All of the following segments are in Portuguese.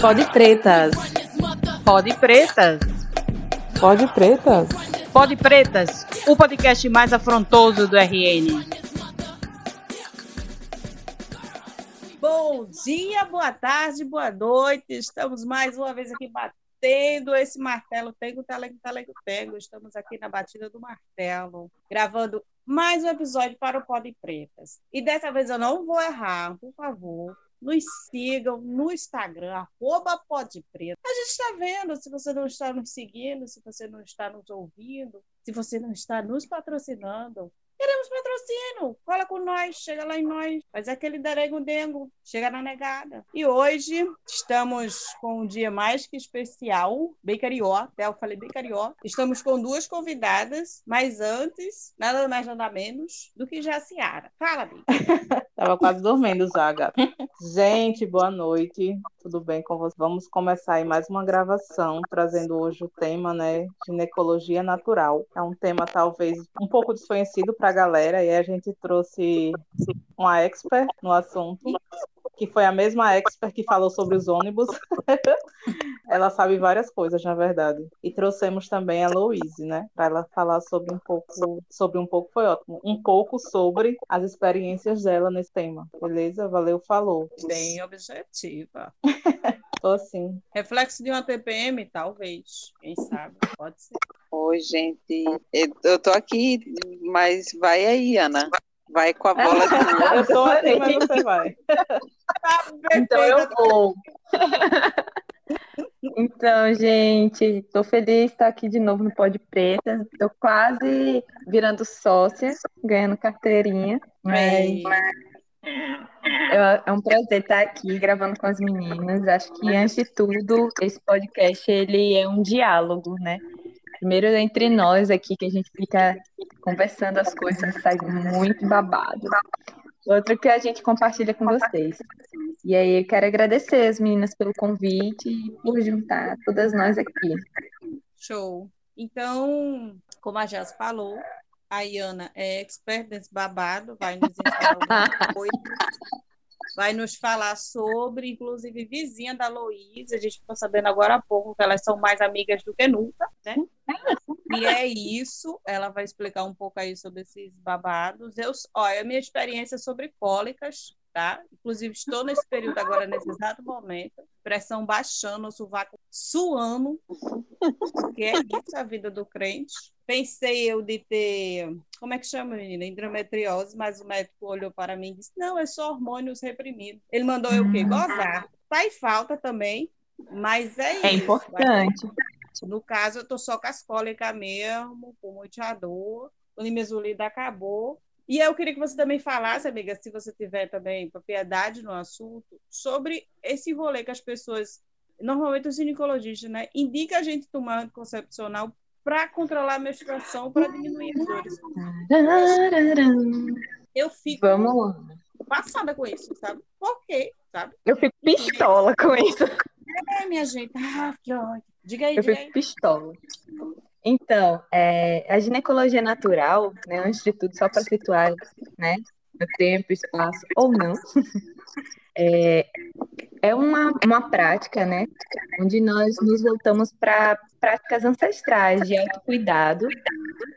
Pode pretas. Pode pretas. Pode pretas. Pode pretas. O podcast mais afrontoso do RN. Bom dia, boa tarde, boa noite. Estamos mais uma vez aqui batendo esse martelo. Tengo, talego, talego, tengo. Estamos aqui na batida do martelo, gravando mais um episódio para o Pode Pretas. E dessa vez eu não vou errar, por favor nos sigam no Instagram, arroba Podpreta. A gente está vendo se você não está nos seguindo, se você não está nos ouvindo, se você não está nos patrocinando. Queremos patrocínio. Cola com nós, chega lá em nós. Faz aquele derengo-dengo, chega na negada. E hoje estamos com um dia mais que especial, bem carió, até eu falei bem carió. Estamos com duas convidadas, mas antes, nada mais nada menos do que Jaciara. Fala, Bim. Tava quase dormindo já, gata. Gente, boa noite. Tudo bem com vocês? Vamos começar aí mais uma gravação, trazendo hoje o tema, né, ginecologia natural. É um tema talvez um pouco desconhecido para galera e a gente trouxe uma expert no assunto, que foi a mesma expert que falou sobre os ônibus. ela sabe várias coisas, na verdade. E trouxemos também a Louise, né, para ela falar sobre um pouco, sobre um pouco foi ótimo, um pouco sobre as experiências dela nesse tema. Beleza? Valeu, falou. Bem objetiva. Tô assim. Reflexo de uma TPM, talvez. Quem sabe? Pode ser. Oi, gente. Eu tô aqui, mas vai aí, Ana. Vai com a bola de Eu tô aqui, mas você vai. Então eu vou. Então, gente, estou feliz de estar aqui de novo no Pode Preta. Estou quase virando sócia, ganhando carteirinha. Mas é, é um prazer estar aqui gravando com as meninas. Acho que, antes de tudo, esse podcast ele é um diálogo, né? Primeiro entre nós aqui, que a gente fica conversando as coisas, sai muito babado. Outro que a gente compartilha com vocês. E aí eu quero agradecer as meninas pelo convite e por juntar todas nós aqui. Show. Então, como a Jazz falou, a Iana é expert nesse babado, vai nos vai nos falar sobre, inclusive, vizinha da Louise. A gente ficou sabendo agora há pouco que elas são mais amigas do que nunca, né? E é isso, ela vai explicar um pouco aí sobre esses babados. Eu, olha, a minha experiência sobre cólicas, tá? Inclusive, estou nesse período agora, nesse exato momento, pressão baixando, o sovaco suando, porque é isso a vida do crente. Pensei eu de ter, como é que chama, menina? Endometriose, mas o médico olhou para mim e disse: não, é só hormônios reprimidos. Ele mandou eu o quê? Gozar. Faz falta também, mas é, é isso. É importante. No caso, eu tô só com as cólicas mesmo, com muita dor. O nimesulida acabou. E eu queria que você também falasse, amiga, se você tiver também propriedade no assunto, sobre esse rolê que as pessoas, normalmente os ginecologistas, né, indica a gente tomar anticoncepcional para controlar a menstruação, para diminuir as dores. Eu fico Vamos passada com isso, sabe? Por quê, sabe? Eu fico pistola com isso. É, minha gente. Ah. Diga aí, Eu diga fico aí. pistola. Então, é, a ginecologia natural, né, antes de tudo, só para situar, né, o tempo, espaço ou não, é, é uma, uma prática, né, onde nós nos voltamos para práticas ancestrais de autocuidado,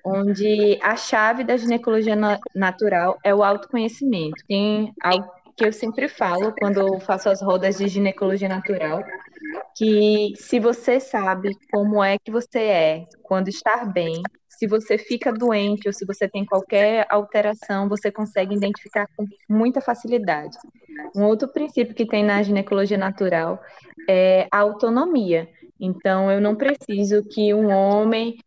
onde a chave da ginecologia na- natural é o autoconhecimento. Tem algo que eu sempre falo quando faço as rodas de ginecologia natural, que se você sabe como é que você é quando estar bem, se você fica doente ou se você tem qualquer alteração, você consegue identificar com muita facilidade. Um outro princípio que tem na ginecologia natural é a autonomia. Então, eu não preciso que um homem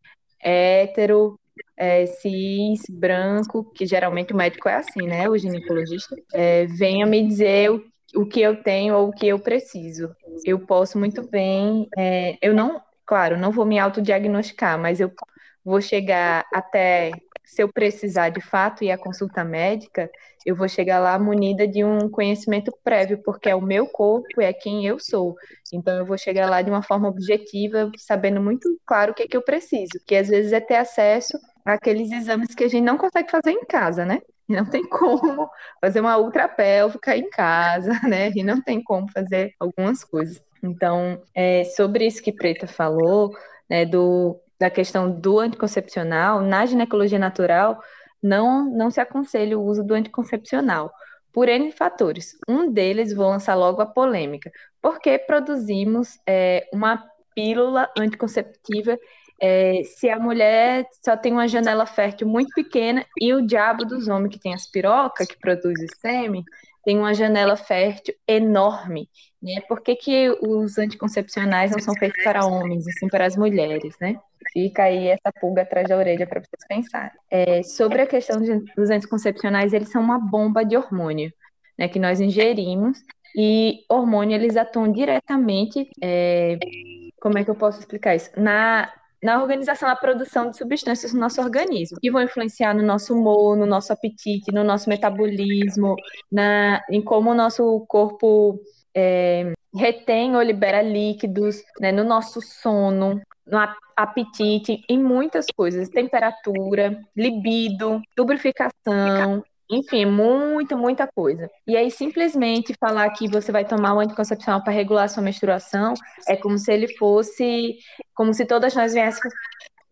hétero, é, cis, branco, que geralmente o médico é assim, né? O ginecologista, é, venha me dizer o, o que eu tenho ou o que eu preciso. Eu posso muito bem, é, eu não, claro, não vou me autodiagnosticar, mas eu vou chegar até, se eu precisar de fato ir à consulta médica, eu vou chegar lá munida de um conhecimento prévio, porque é o meu corpo, é quem eu sou. Então, eu vou chegar lá de uma forma objetiva, sabendo muito claro o que é que eu preciso, que às vezes é ter acesso àqueles exames que a gente não consegue fazer em casa, né? E não tem como fazer uma ultrapélvica em casa, né? E não tem como fazer algumas coisas. Então, é, sobre isso que Preta falou, né, do, da questão do anticoncepcional, na ginecologia natural, não, não se aconselha o uso do anticoncepcional, por N fatores. Um deles, vou lançar logo a polêmica, porque produzimos é, uma pílula anticonceptiva é, se a mulher só tem uma janela fértil muito pequena e o diabo dos homens que tem as pirocas, que produz o sêmen, tem uma janela fértil enorme, né? Por que, que os anticoncepcionais não são feitos para homens, e sim para as mulheres, né? Fica aí essa pulga atrás da orelha para vocês pensarem. É, sobre a questão de, dos anticoncepcionais, eles são uma bomba de hormônio, né? Que nós ingerimos e hormônio eles atuam diretamente, é, como é que eu posso explicar isso? Na na organização da produção de substâncias no nosso organismo, que vão influenciar no nosso humor, no nosso apetite, no nosso metabolismo, na, em como o nosso corpo é, retém ou libera líquidos, né, no nosso sono, no apetite, em muitas coisas, temperatura, libido, lubrificação, enfim, muita, muita coisa. E aí, simplesmente falar que você vai tomar o anticoncepcional para regular sua menstruação é como se ele fosse, como se todas nós viéssemos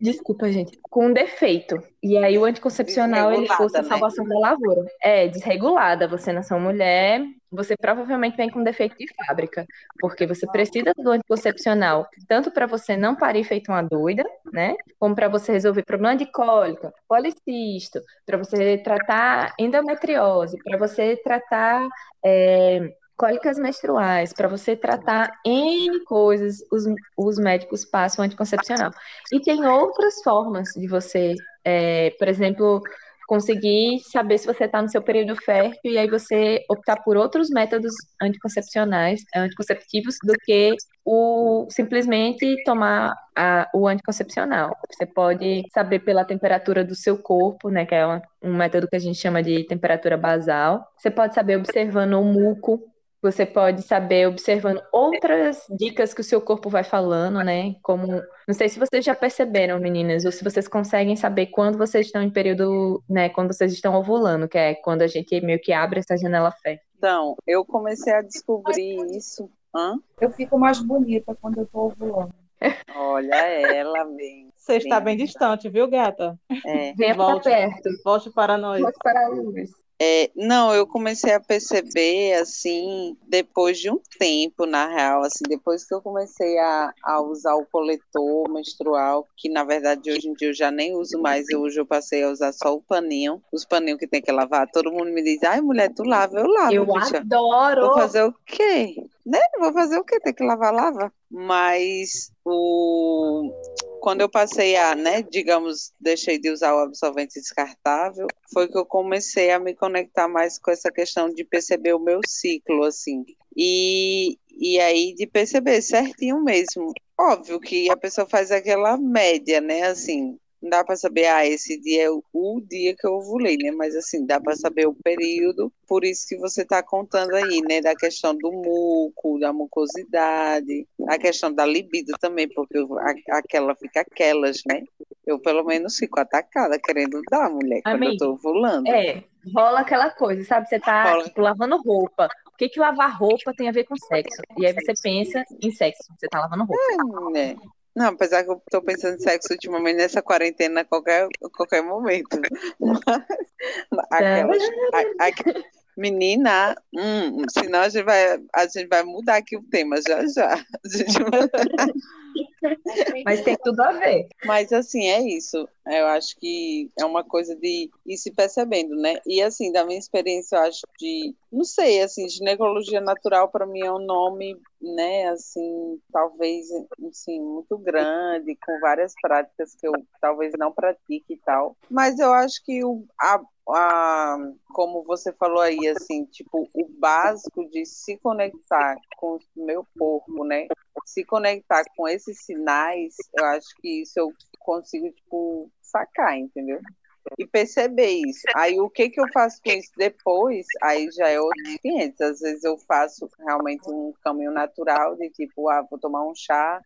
Desculpa, gente. Com um defeito. E aí o anticoncepcional ele fosse a né? salvação né? da lavoura. É, desregulada. Você nasceu mulher, você provavelmente vem com defeito de fábrica, porque você precisa do anticoncepcional, tanto para você não parir feito uma doida, né? Como para você resolver problema de cólica, policisto, para você tratar endometriose, para você tratar é, cólicas menstruais, para você tratar N coisas, os, os médicos passam anticoncepcional. E tem outras formas de você, é, por exemplo, conseguir saber se você está no seu período fértil e aí você optar por outros métodos anticoncepcionais, anticonceptivos, do que o simplesmente tomar a, o anticoncepcional. Você pode saber pela temperatura do seu corpo, né, que é uma, um método que a gente chama de temperatura basal. Você pode saber observando o muco você pode saber observando outras dicas que o seu corpo vai falando, né? Como, não sei se vocês já perceberam, meninas, ou se vocês conseguem saber quando vocês estão em período, né, quando vocês estão ovulando, que é quando a gente meio que abre essa janela fé. Então, eu comecei a descobrir isso. Hã? Eu fico mais bonita quando eu tô ovulando. Olha ela bem. Você está bem distante, viu, gata? É. Venha para perto. Volte para nós. Volte para a luz. É, não, eu comecei a perceber, assim, depois de um tempo, na real, assim, depois que eu comecei a, a usar o coletor menstrual, que na verdade hoje em dia eu já nem uso mais, hoje eu passei a usar só o paninho, os paninhos que tem que lavar, todo mundo me diz, ai mulher, tu lava, eu lavo, Eu bicha. adoro! Vou fazer o quê? Né? Vou fazer o quê? Tem que lavar, lava. Mas o quando eu passei a, né, digamos, deixei de usar o absorvente descartável, foi que eu comecei a me conectar mais com essa questão de perceber o meu ciclo, assim. E, e aí de perceber certinho mesmo. Óbvio que a pessoa faz aquela média, né, assim, não dá para saber, ah, esse dia é o, o, dia que eu ovulei, né? Mas assim, dá para saber o período, por isso que você está contando aí, né? Da questão do muco, da mucosidade, a questão da libido também, porque a, aquela fica aquelas, né? Eu pelo menos fico atacada querendo dar, mulher, quando eu tô ovulando. É, rola aquela coisa, sabe? Você tá tipo, lavando roupa. O que, que lavar roupa tem a ver com sexo? E aí você pensa em sexo, você tá lavando roupa. É, né? Não, apesar que eu tô pensando em sexo ultimamente nessa quarentena a qualquer, a qualquer momento. Mas, aquelas, a, a, menina, hum, senão a gente, vai, a gente vai mudar aqui o tema já já. Gente... Mas tem tudo a ver. Mas assim, é isso. Eu acho que é uma coisa de ir se percebendo, né? E assim, da minha experiência, eu acho de, não sei, assim, ginecologia natural para mim é um nome, né, assim, talvez, assim, muito grande, com várias práticas que eu talvez não pratique e tal. Mas eu acho que o, a, a, como você falou aí, assim, tipo, o básico de se conectar com o meu corpo, né? Se conectar com esses sinais, eu acho que isso eu consigo, tipo, sacar, entendeu? E perceber isso. Aí o que que eu faço com isso depois, aí já é outros 500. Às vezes eu faço realmente um caminho natural de tipo, ah, vou tomar um chá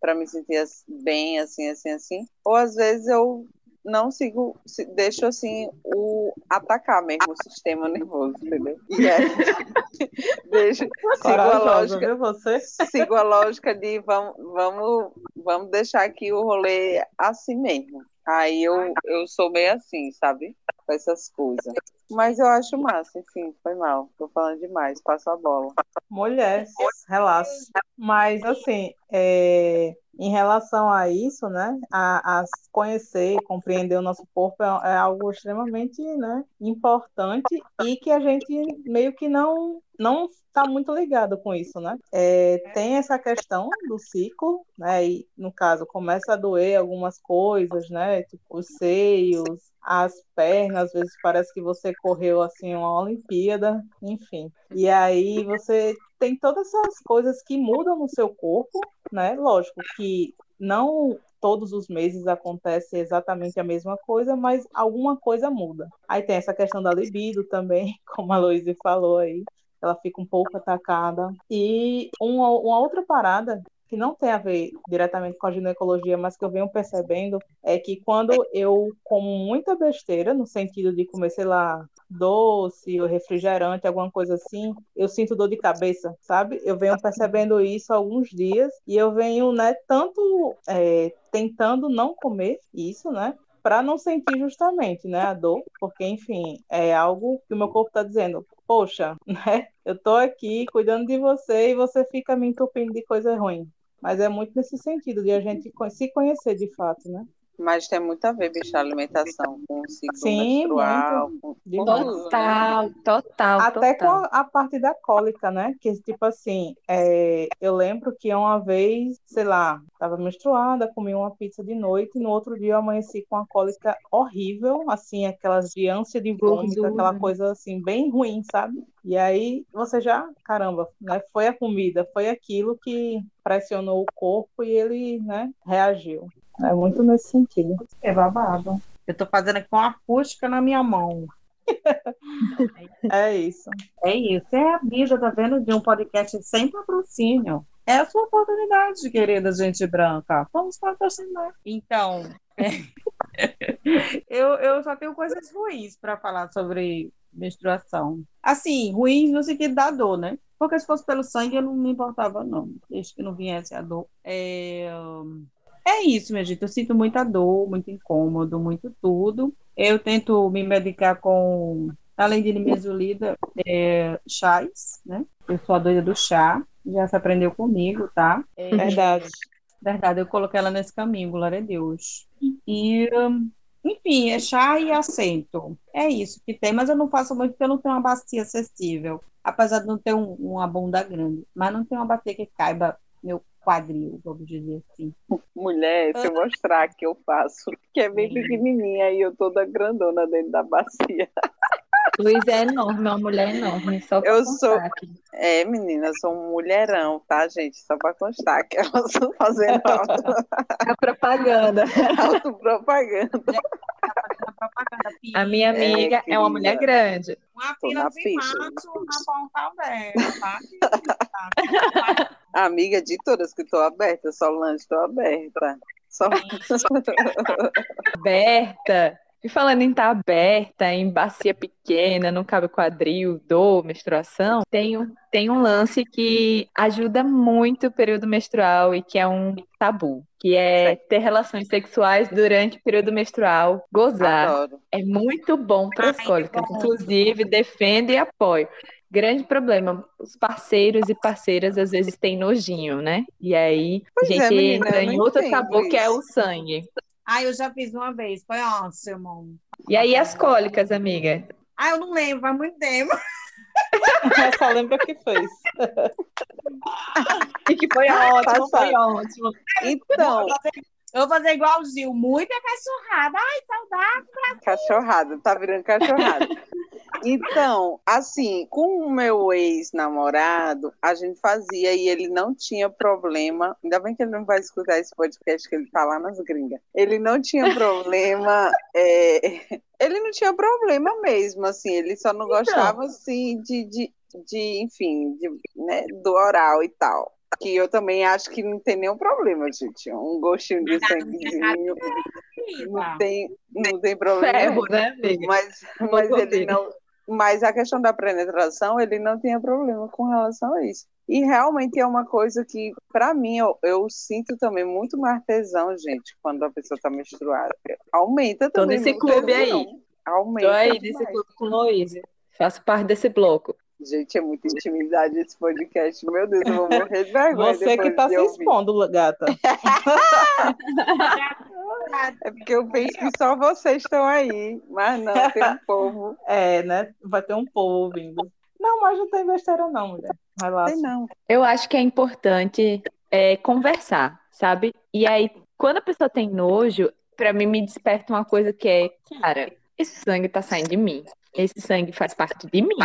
para me sentir bem, assim, assim, assim. Ou às vezes eu não sigo, deixo assim o atacar mesmo o sistema nervoso, entendeu? E aí, deixo, sigo a lógica, viu você? sigo a lógica de vamos, vamos, vamos deixar aqui o rolê assim mesmo. Aí eu, eu sou meio assim, sabe? Com essas coisas. Mas eu acho massa, enfim, foi mal. Tô falando demais, passo a bola. Mulher, relaxa. Mas, assim, é, em relação a isso, né, a, a conhecer, compreender o nosso corpo é, é, algo extremamente, né, importante e que a gente meio que não não está muito ligado com isso, né? É, tem essa questão do ciclo, né? E no caso começa a doer algumas coisas, né? Tipo os seios, as pernas, às vezes parece que você correu assim uma Olimpíada, enfim. E aí você tem todas essas coisas que mudam no seu corpo, né? Lógico que não todos os meses acontece exatamente a mesma coisa, mas alguma coisa muda. Aí tem essa questão da libido também, como a Luísa falou aí, ela fica um pouco atacada. E uma, uma outra parada que não tem a ver diretamente com a ginecologia, mas que eu venho percebendo, é que quando eu como muita besteira, no sentido de comer, sei lá, doce ou refrigerante, alguma coisa assim, eu sinto dor de cabeça, sabe? Eu venho percebendo isso há alguns dias e eu venho, né, tanto é, tentando não comer isso, né? Para não sentir justamente, né, a dor, porque, enfim, é algo que o meu corpo está dizendo, poxa, né, eu tô aqui cuidando de você e você fica me entupindo de coisa ruim. Mas é muito nesse sentido de a gente se conhecer de fato, né? Mas tem muito a ver, bicho, a alimentação com o ciclo Sim, menstrual. Com, com total, né? total. Até total. com a, a, parte da cólica, né? Que, tipo assim, é, eu lembro que uma vez, sei lá, estava menstruada, comi uma pizza de noite, e no outro dia eu amanheci com a cólica horrível, assim, aquelas de ânsia de vômito, aquela coisa assim, bem ruim, sabe? E aí você já, caramba, né? Foi a comida, foi aquilo que pressionou o corpo e ele, né, reagiu. É muito nesse sentido. É babado. Eu tô fazendo aqui uma acústica na minha mão. é isso. É isso. É a mídia, tá vendo? De um podcast sem patrocínio. É a sua oportunidade, querida gente branca. Vamos patrocinar. Então, eu, eu só tenho coisas ruins para falar sobre menstruação. Assim, ruins no sentido da dor, né? Porque se fosse pelo sangue, eu não me importava, não. Desde que não viesse a dor. É... É isso, minha gente. Eu sinto muita dor, muito incômodo, muito tudo. Eu tento me medicar com, além de nimesulida, é, chás, né? Eu sou a doida do chá. Já se aprendeu comigo, tá? É, verdade. Verdade, eu coloquei ela nesse caminho, glória a Deus. E, enfim, é chá e assento. É isso que tem, mas eu não faço muito porque eu não tenho uma bacia acessível. Apesar de não ter um, uma bunda grande. Mas não tem uma bacia que caiba meu quadril, vamos dizer assim. Mulher, se eu mostrar que eu faço, que é bem pequenininha e eu toda grandona dentro da bacia. Luiz é enorme, é uma mulher enorme, só pra Eu sou. Aqui. É, menina, eu sou um mulherão, tá, gente? Só pra constar que elas estão fazendo auto... A propaganda. Autopropaganda. A minha amiga é, é uma mulher grande. Uma fila de macho na ponta aberta, tá? Amiga de todas que estou aberta, Solange, estou aberta. Só... aberta. E falando em estar tá aberta, em bacia pequena, não cabe quadril, dor, menstruação, tem um, tem um lance que ajuda muito o período menstrual e que é um tabu, que é ter relações sexuais durante o período menstrual, gozar. Adoro. É muito bom para as cólicas, inclusive defende e apoio. Grande problema, os parceiros e parceiras às vezes têm nojinho, né? E aí pois a gente é, menina, entra em outro tabu isso. que é o sangue. Ah, eu já fiz uma vez, foi ótimo. E aí as cólicas, amiga? Ah, eu não lembro, faz muito tempo. Eu só lembro que fez. e que foi ótimo, foi ótimo. Então. Eu vou fazer igualzinho, muita cachorrada. Ai, saudade. Cachorrada, tá virando cachorrada. Então, assim, com o meu ex-namorado, a gente fazia e ele não tinha problema. Ainda bem que ele não vai escutar esse podcast que ele tá lá nas gringas. Ele não tinha problema. é, ele não tinha problema mesmo, assim, ele só não então. gostava, assim, de, de, de enfim, de, né, do oral e tal. que eu também acho que não tem nenhum problema, gente. Um gostinho de sanguezinho. Não tem, não tem problema. Ferro, né, amiga? Mas, mas ele não. Mas a questão da penetração, ele não tinha problema com relação a isso. E realmente é uma coisa que, para mim, eu, eu, sinto também muito mais tesão, gente, quando a pessoa está menstruada. Aumenta Tô também. nesse meu clube aí. Aumenta. Tô aí demais. nesse clube com Luísa. Faço parte desse bloco. Gente, é muita intimidade esse podcast. Meu Deus, eu vou morrer de vergonha. Você que tá se ouvir. expondo, gata. É porque eu penso que só vocês estão aí. Mas não, tem um povo. É, né? Vai ter um povo ouvindo. Não, mas não tem besteira não, mulher. Relaxa. Tem não. Eu acho que é importante é, conversar, sabe? E aí, quando a pessoa tem nojo, pra mim me desperta uma coisa que é, cara, esse sangue tá saindo de mim. Esse sangue faz parte de mim.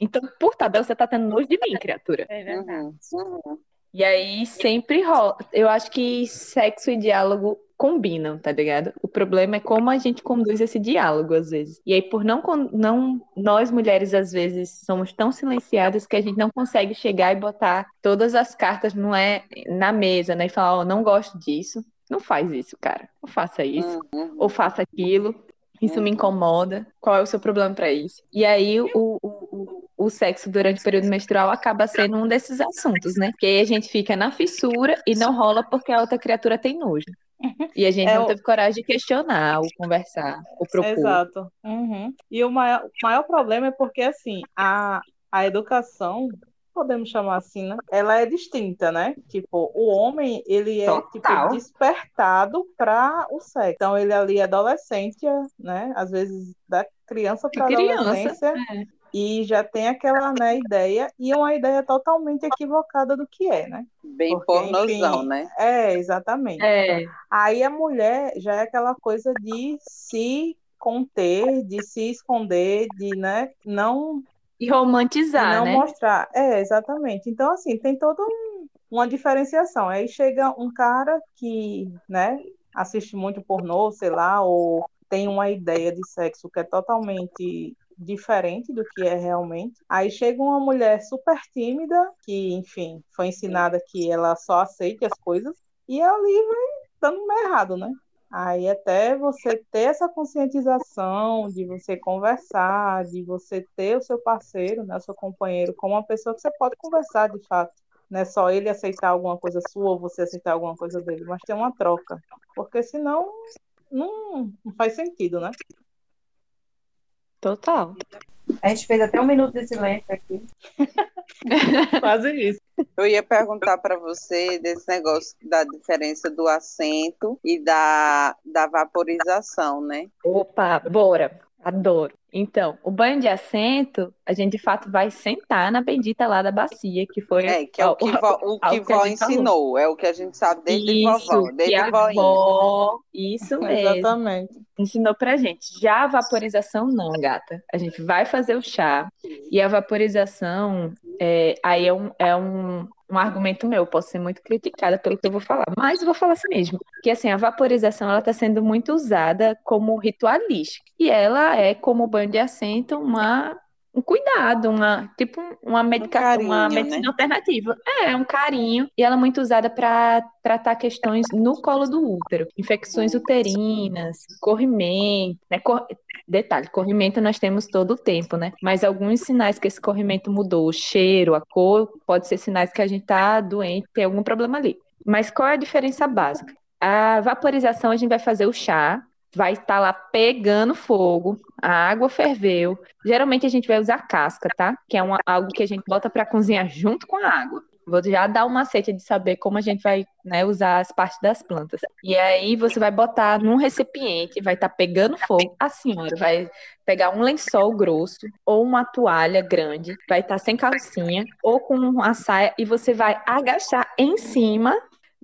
Então, por tabela, você tá tendo nojo de mim, criatura. É verdade. Uhum. E aí sempre rola. Eu acho que sexo e diálogo combinam, tá ligado? O problema é como a gente conduz esse diálogo às vezes. E aí por não não nós mulheres às vezes somos tão silenciadas que a gente não consegue chegar e botar todas as cartas não é na mesa, né? E falar, ó, não gosto disso. Não faz isso, cara. Não faça isso Uhum. ou faça aquilo. Isso me incomoda. Qual é o seu problema para isso? E aí o, o, sexo durante o período menstrual acaba sendo um desses assuntos, né? Que aí a gente fica na fissura e não rola porque a outra criatura tem nojo. E a gente É não teve coragem de questionar, ou conversar, ou propor. Exato. Uhum. E o maior, o maior problema é porque, assim, a, a educação, podemos chamar assim, né? Ela é distinta, né? Tipo, o homem, ele é, tipo, despertado para o sexo. Então, ele ali é adolescente, né? Às vezes, da criança para Criança, adolescência. E já tem aquela, né, ideia, e é uma ideia totalmente equivocada do que é, né? Bem Porque, pornozão, enfim, né? É, exatamente. É, Aí a mulher já é aquela coisa de se conter, de se esconder, de, né, não, e romantizar, não né? mostrar. É, exatamente. Então, assim, tem toda um- uma diferenciação. Aí chega um cara que, né, assiste muito pornô, sei lá, ou tem uma ideia de sexo que é totalmente diferente do que é realmente. Aí chega uma mulher super tímida, que, enfim, foi ensinada que ela só aceite as coisas, e ali vai dando errado, né? Aí até você ter essa conscientização, de você conversar, de você ter o seu parceiro, né, o seu companheiro, como uma pessoa que você pode conversar de fato. Não é só ele aceitar alguma coisa sua ou você aceitar alguma coisa dele, mas ter uma troca. Porque senão não, não faz sentido, né? Total. A gente fez até um minuto de silêncio aqui. Quase isso. Eu ia perguntar para você desse negócio da diferença do assento e da, da vaporização, né? Opa, bora. Adoro. Então, o banho de assento, a gente de fato vai sentar na bendita lá da bacia, que foi É, que é o que vó, o que algo que vó gente falou. ensinou, é o que a gente sabe desde Isso, vovó, desde a avó, isso mesmo, Exatamente. ensinou pra gente. Já a vaporização não, gata. A gente vai fazer o chá e a vaporização, é, aí é um, é um, um argumento meu, posso ser muito criticada pelo que eu vou falar, mas vou falar assim mesmo, que assim, a vaporização ela está sendo muito usada como ritualística e ela é como banho de assento uma um cuidado, uma tipo uma medicação, carinho, uma né? medicina alternativa. É, um carinho e ela é muito usada para tratar questões no colo do útero, infecções uterinas, corrimento, né? Cor- Detalhe, corrimento nós temos todo o tempo, né? Mas alguns sinais que esse corrimento mudou, o cheiro, a cor, pode ser sinais que a gente tá doente, tem algum problema ali. Mas qual é a diferença básica? A vaporização a gente vai fazer o chá, vai estar lá pegando fogo, a água ferveu. Geralmente a gente vai usar casca, tá? Que é uma- algo que a gente bota para cozinhar junto com a água. Vou já dar um macete de saber como a gente vai né, usar as partes das plantas. E aí você vai botar num recipiente, vai estar pegando fogo. A senhora vai pegar um lençol grosso ou uma toalha grande, vai estar sem calcinha ou com uma saia e você vai agachar em cima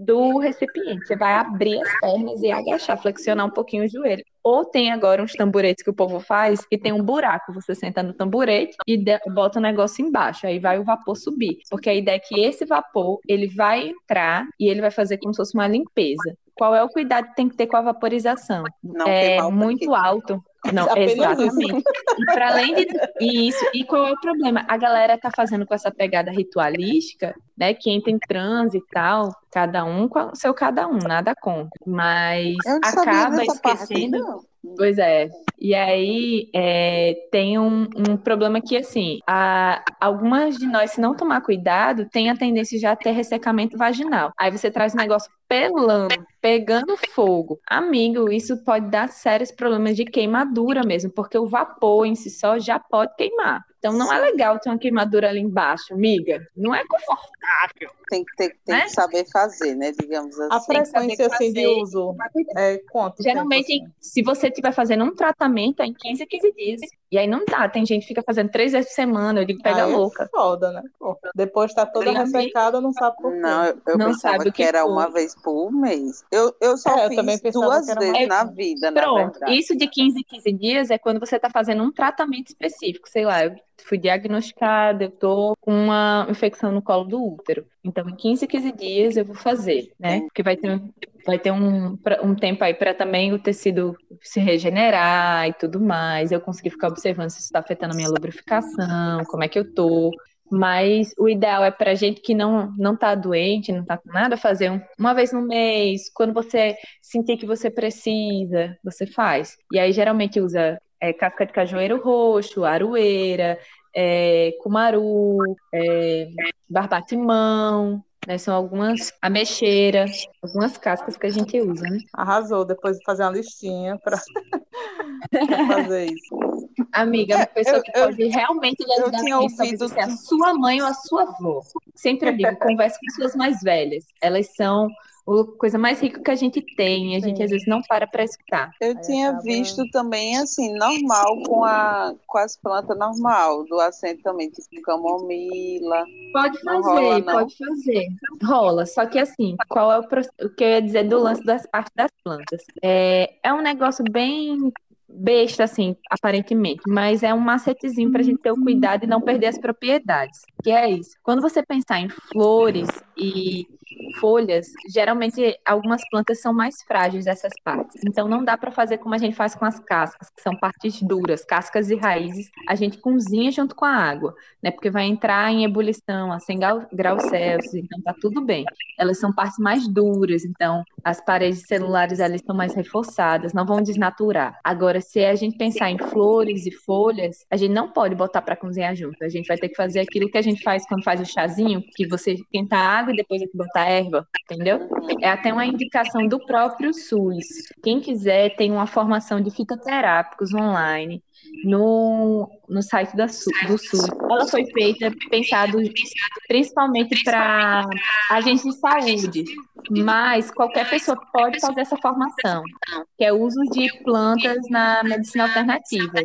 do recipiente. Você vai abrir as pernas e agachar, flexionar um pouquinho o joelho. Ou tem agora uns tamburetes que o povo faz que tem um buraco. Você senta no tamburete e bota o negócio embaixo. Aí vai o vapor subir. Porque a ideia é que esse vapor ele vai entrar e ele vai fazer como se fosse uma limpeza. Qual é o cuidado que tem que ter com a vaporização? Não é muito alto. Não, Apenas exatamente. E para além de isso, e qual é o problema? A galera tá fazendo com essa pegada ritualística, né? Que entra em transe e tal, cada um com o seu cada um, nada contra. Mas acaba parte, esquecendo. não. Pois é. E aí é, tem um, um problema que, assim, a- algumas de nós, se não tomar cuidado, tem a tendência já a ter ressecamento vaginal. Aí você traz o negócio pelando, pegando fogo. Amigo, isso pode dar sérios problemas de queimadura mesmo, porque o vapor em si só já pode queimar. Então não é legal ter uma queimadura ali embaixo, amiga. Não é confortável. Tem que, ter, tem Né? que saber fazer, né? Digamos A assim. Saber frequência assim, de uso é quanto Geralmente, tempo, assim? se você estiver fazendo um tratamento, é em 15 a 15 dias. E aí não dá. Tem gente que fica fazendo três vezes por semana. Eu digo, pega Aí é louca. foda, né? Pô, Depois tá toda amiga, ressecada, não sabe por quê. Não, eu, eu Não pensava sabe o que, que era foi. uma vez por mês. Eu, eu só É, eu fiz também pensava duas que era vezes na vida, na Pronto. verdade. Isso de 15 em 15 dias é quando você está fazendo um tratamento específico. Sei lá, eu fui diagnosticada, eu tô com uma infecção no colo do útero. Então, em 15 em 15 dias eu vou fazer, né? Porque vai ter, vai ter um, um tempo aí para também o tecido se regenerar e tudo mais. Eu conseguir ficar observando se isso está afetando a minha lubrificação, como é que eu tô. Mas o ideal é para gente que não não tá doente, não tá com nada, fazer um- uma vez no mês, quando você sentir que você precisa, você faz. E aí geralmente usa é, casca de cajueiro roxo, aroeira, é, cumaru, é, barbatimão, né? São algumas ameixeira, algumas cascas que a gente usa, né? Arrasou, depois de fazer uma listinha pra fazer isso. Amiga, uma pessoa eu- que eu- pode realmente lhe eu ajudar tinha com isso, talvez ouvido seja a sua mãe ou a sua avó. Sempre eu digo, converse com suas mais velhas. Elas são a coisa mais rica que a gente tem, e a gente Sim. às vezes não para para escutar. Eu Aí tinha acaba- visto também, assim, normal com, a, com as plantas normal, do assento também, tipo camomila. Pode fazer, rola, pode fazer. Rola, só que assim, qual é o, o que eu ia dizer do lance das partes das plantas? É, é um negócio bem besta, assim, aparentemente, mas é um macetezinho para a gente ter o cuidado e não perder as propriedades. Que é isso. Quando você pensar em flores e folhas, geralmente algumas plantas são mais frágeis dessas partes. Então não dá para fazer como a gente faz com as cascas, que são partes duras, cascas e raízes. A gente cozinha junto com a água né? Porque vai entrar em ebulição a 100 grau- graus Celsius, então tá tudo bem. Elas são partes mais duras, então as paredes celulares ali estão mais reforçadas, não vão desnaturar. Agora, se a gente pensar em flores e folhas, a gente não pode botar para cozinhar junto. A gente vai ter que fazer aquilo que a gente faz quando faz o chazinho, que você esquenta a água e depois é que botar erva, entendeu? É até uma indicação do próprio SUS. Quem quiser, tem uma formação de fitoterápicos online no, no site da do SUS. Ela foi feita, pensado principalmente para agentes de saúde, mas qualquer pessoa pode fazer essa formação, que é o uso de plantas na medicina alternativa.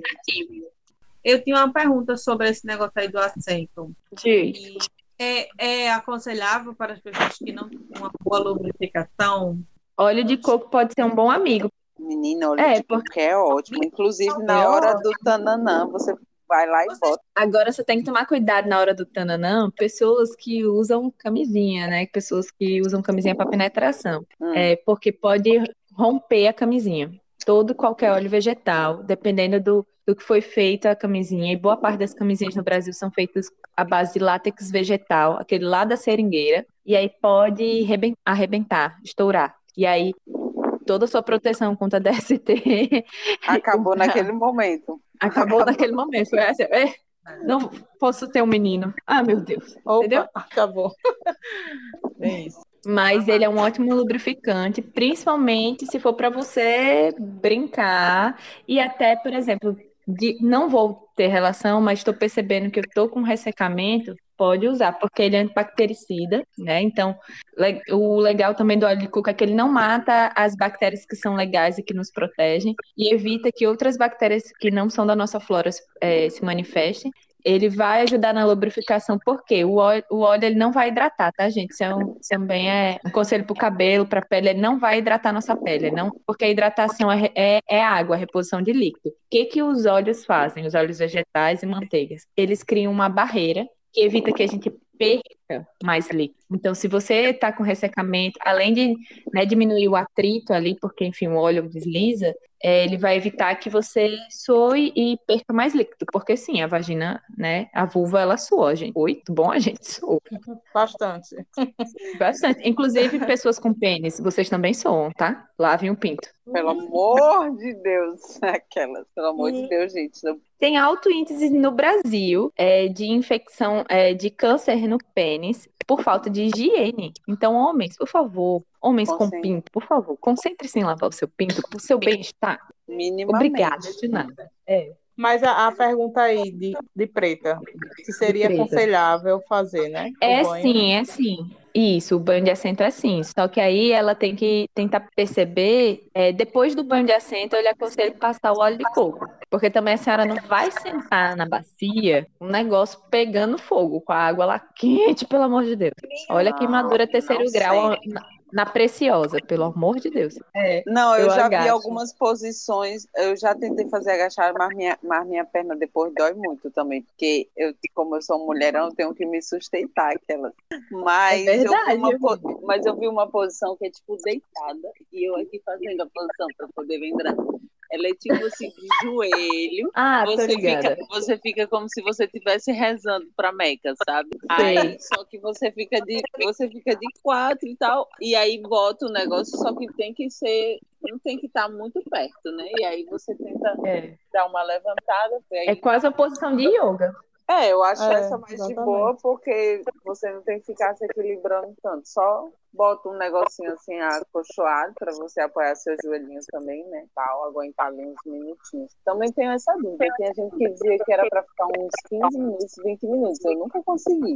Eu tinha uma pergunta sobre esse negócio aí do assento. Diz. É, é aconselhável para as pessoas que não têm uma boa lubrificação? Óleo de coco pode ser um bom amigo. Menina, olha, É, tipo, que é ótimo. Inclusive, na hora do tananã, você vai lá e bota. Agora você tem que tomar cuidado na hora do tananã, pessoas que usam camisinha, né? Pessoas que usam camisinha para penetração. Hum. É, porque pode romper a camisinha. Todo qualquer óleo vegetal, dependendo do, do que foi feita a camisinha, e boa parte das camisinhas no Brasil são feitas à base de látex vegetal, aquele lá da seringueira, e aí pode reben- arrebentar, estourar. E aí toda a sua proteção contra DST Acabou naquele momento. acabou naquele momento. Foi essa, é, não posso ter um menino. Ah, meu Deus. Opa, Entendeu? acabou. É isso. Mas ele é um ótimo lubrificante, principalmente se for para você brincar e até, por exemplo, de, não vou ter relação, mas estou percebendo que eu estou com ressecamento, pode usar, porque ele é antibactericida, né? Então, le- o legal também do óleo de coco é que ele não mata as bactérias que são legais e que nos protegem e evita que outras bactérias que não são da nossa flora eh, se manifestem. Ele vai ajudar na lubrificação, porque o óleo, o óleo ele não vai hidratar, tá, gente? Isso é um- também é um conselho para o cabelo, para a pele, ele não vai hidratar nossa pele, não, porque a hidratação é, é, é água, a reposição de líquido. O que, que os óleos fazem, os óleos vegetais e manteigas? Eles criam uma barreira que evita que a gente perca mais líquido. Então, se você está com ressecamento, além de né, diminuir o atrito ali, porque, enfim, o óleo desliza, é, ele vai evitar que você soe e perca mais líquido, porque sim, a vagina, né, a vulva, ela soa, gente. Oi, tudo bom? A gente soa. Bastante. Bastante. Inclusive, pessoas com pênis, vocês também soam, tá? Lavem o pinto. Pelo amor de Deus, aquelas, pelo amor de Deus, gente. Não... Tem alto índice no Brasil é, de infecção, é, de câncer no pênis por falta de higiene. Então, homens, por favor, homens com pinto, por favor, concentre-se em lavar o seu pinto para o seu bem-estar. Minimamente. Obrigada de nada. É. Mas a, a, pergunta aí de, de preta, se seria preta. aconselhável fazer, né? É sim, é sim. Isso, o banho de assento é sim. Só que aí ela tem que tentar perceber, é, depois do banho de assento, eu lhe aconselho passar o óleo de coco. Porque também a senhora não vai sentar na bacia um negócio pegando fogo, com a água lá quente, pelo amor de Deus. Olha a queimadura terceiro grau na preciosa, pelo amor de Deus. É, não, eu, eu já agacho. vi algumas posições, eu já tentei fazer agachar, mas minha, mas minha perna depois dói muito também, porque eu, como eu sou mulher, eu tenho que me sustentar aquela. Mas, é verdade, eu vi uma, mas eu vi uma posição que é tipo deitada, e eu aqui fazendo a posição para poder lembrar. Ela é tipo assim, de joelho. Ah, você fica, você fica como se você estivesse rezando pra Meca, sabe? Aí, só que você fica de você fica de quatro e tal, e aí bota o negócio, só que tem que ser não tem que estar muito perto, né? E aí você tenta é. dar uma levantada. Aí... É quase a posição de yoga. É, eu acho é, essa mais exatamente. de boa, porque você não tem que ficar se equilibrando tanto. Só bota um negocinho assim acolchoado para você apoiar seus joelhinhos também, né? Tal, aguentar ali uns minutinhos. Também tenho essa dúvida. Tem gente que dizia que era para ficar uns 15 minutos, 20 minutos. Eu nunca consegui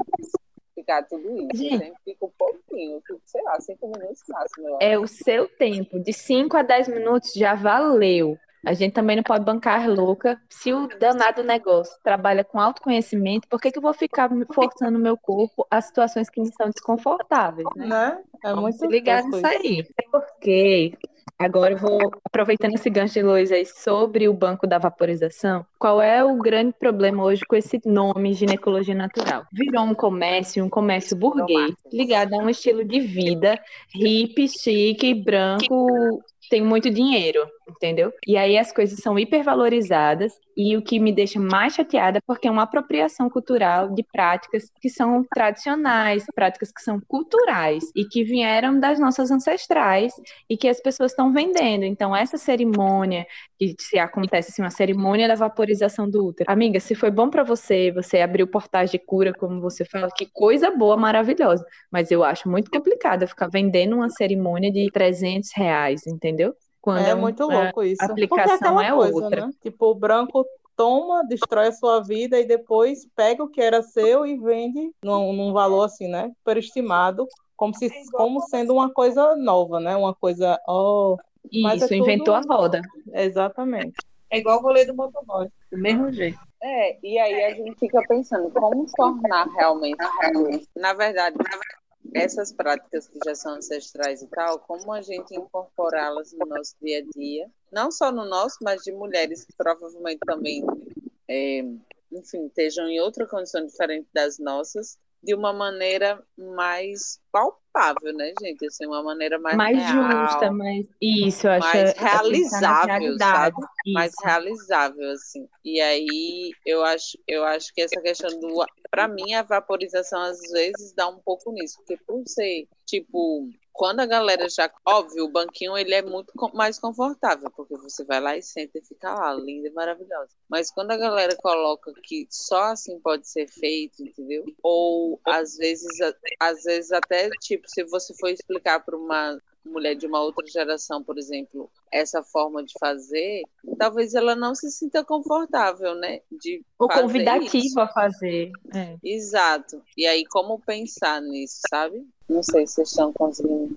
ficar tudo isso. Gente, eu sempre fico um pouquinho, fico, sei lá, 5 minutos máximo. É o seu tempo. De 5 a 10 minutos já valeu. A gente também não pode bancar louca. Se o danado negócio trabalha com autoconhecimento, por que, que eu vou ficar forçando o meu corpo a situações que me são desconfortáveis, né? né? É muito se ligar nisso aí. É porque Agora eu vou aproveitando esse gancho de luz aí sobre o banco da vaporização. Qual é o grande problema hoje com esse nome ginecologia natural? Virou um comércio, um comércio burguês, ligado a um estilo de vida hippie, chique, branco, tem muito dinheiro, entendeu? E aí as coisas são hipervalorizadas e o que me deixa mais chateada é porque é uma apropriação cultural de práticas que são tradicionais, práticas que são culturais e que vieram das nossas ancestrais e que as pessoas estão vendendo. Então essa cerimônia que se acontece assim, uma cerimônia da vaporização do útero. Amiga, se foi bom para você, você abriu portais de cura, como você fala, que coisa boa, maravilhosa. Mas eu acho muito complicado ficar vendendo uma cerimônia de 300 reais, entendeu? Quando é muito louco isso. A aplicação é, coisa, outra. Né? Tipo, o branco toma, destrói a sua vida e depois pega o que era seu e vende num, num valor assim, né? Superestimado, como se como sendo uma coisa nova, né? Uma coisa, oh, isso, é tudo... inventou a roda. Exatamente. É igual o rolê do motoboy, do mesmo jeito. É, e aí a gente fica pensando como tornar realmente. Na verdade, essas práticas que já são ancestrais e tal, como a gente incorporá-las no nosso dia a dia, não só no nosso, mas de mulheres que provavelmente também, é, enfim, estejam em outra condição diferente das nossas, de uma maneira mais palpável, né, gente? Assim, uma maneira mais, mais real, justa, mais isso, eu acho mais realizável, sabe? Isso. Mais realizável, assim. E aí eu acho, eu acho que essa questão do, para mim, a vaporização às vezes dá um pouco nisso, porque por ser tipo quando a galera já. Óbvio, o banquinho ele é muito mais confortável, porque você vai lá e senta e fica lá, linda e maravilhosa. Mas quando a galera coloca que só assim pode ser feito, entendeu? Ou às vezes, às vezes até, tipo, se você for explicar para uma mulher de uma outra geração, por exemplo, essa forma de fazer, talvez ela não se sinta confortável, né? De Ou convidativa a fazer. É. Exato. E aí, como pensar nisso, sabe? Não sei se vocês estão conseguindo.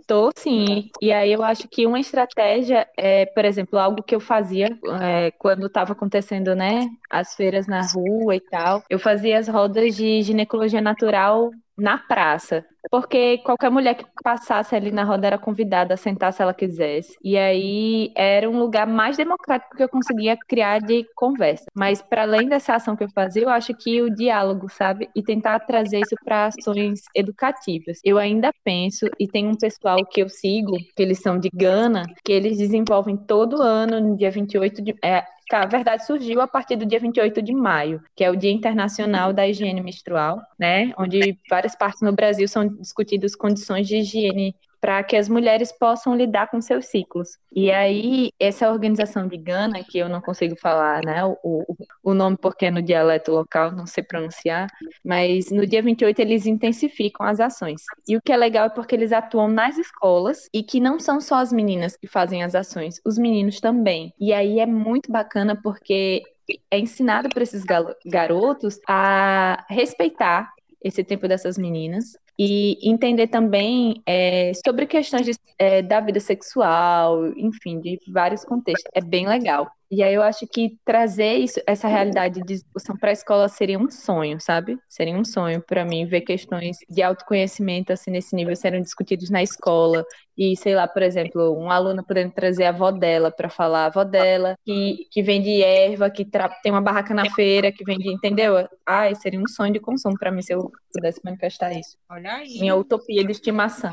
Estou sim. E aí eu acho que uma estratégia é, por exemplo, algo que eu fazia é, quando estava acontecendo, né, as feiras na rua e tal. Eu fazia as rodas de ginecologia natural na praça, porque qualquer mulher que passasse ali na roda era convidada a sentar se ela quisesse. E aí era um lugar mais democrático que eu conseguia criar de conversa. Mas para além dessa ação que eu fazia, eu acho que o diálogo, sabe, e tentar trazer isso para ações educativas. Eu ainda penso e tem um pessoal que eu sigo, que eles são de Gana, que eles desenvolvem todo ano no dia 28 de é, a verdade surgiu a partir do dia 28 de maio, que é o Dia Internacional da Higiene Menstrual, né? Onde várias partes no Brasil são discutidas condições de higiene para que as mulheres possam lidar com seus ciclos. E aí, essa organização de Gana, que eu não consigo falar né, o, o nome porque é no dialeto local, não sei pronunciar, mas no dia 28 eles intensificam as ações. E o que é legal é porque eles atuam nas escolas e que não são só as meninas que fazem as ações, os meninos também. E aí é muito bacana porque é ensinado para esses garotos a respeitar esse tempo dessas meninas, e entender também é, sobre questões de, é, da vida sexual, enfim, de vários contextos. É bem legal. E aí eu acho que trazer isso, essa realidade de discussão para a escola seria um sonho, sabe? Seria um sonho para mim ver questões de autoconhecimento assim nesse nível serem discutidos na escola e sei lá, por exemplo, um aluno podendo trazer a avó dela para falar, a avó dela que, que vende erva, que tem uma barraca na feira, que vende, entendeu? Ai, seria um sonho de consumo para mim se eu pudesse manifestar isso. Olha Minha utopia de estimação.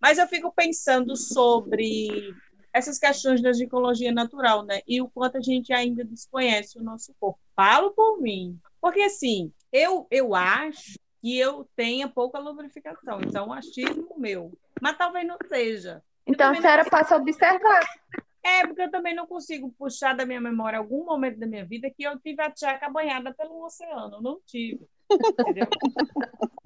Mas eu fico pensando sobre essas questões da ginecologia natural, né? E o quanto a gente ainda desconhece o nosso corpo. Falo por mim. Porque, assim, eu, eu acho que eu tenha pouca lubrificação. Então, é achismo meu. Mas talvez não seja. Então, a senhora consigo... passa a observar. É, porque eu também não consigo puxar da minha memória algum momento da minha vida que eu tive a tchaca banhada pelo oceano. Não tive. Entendeu?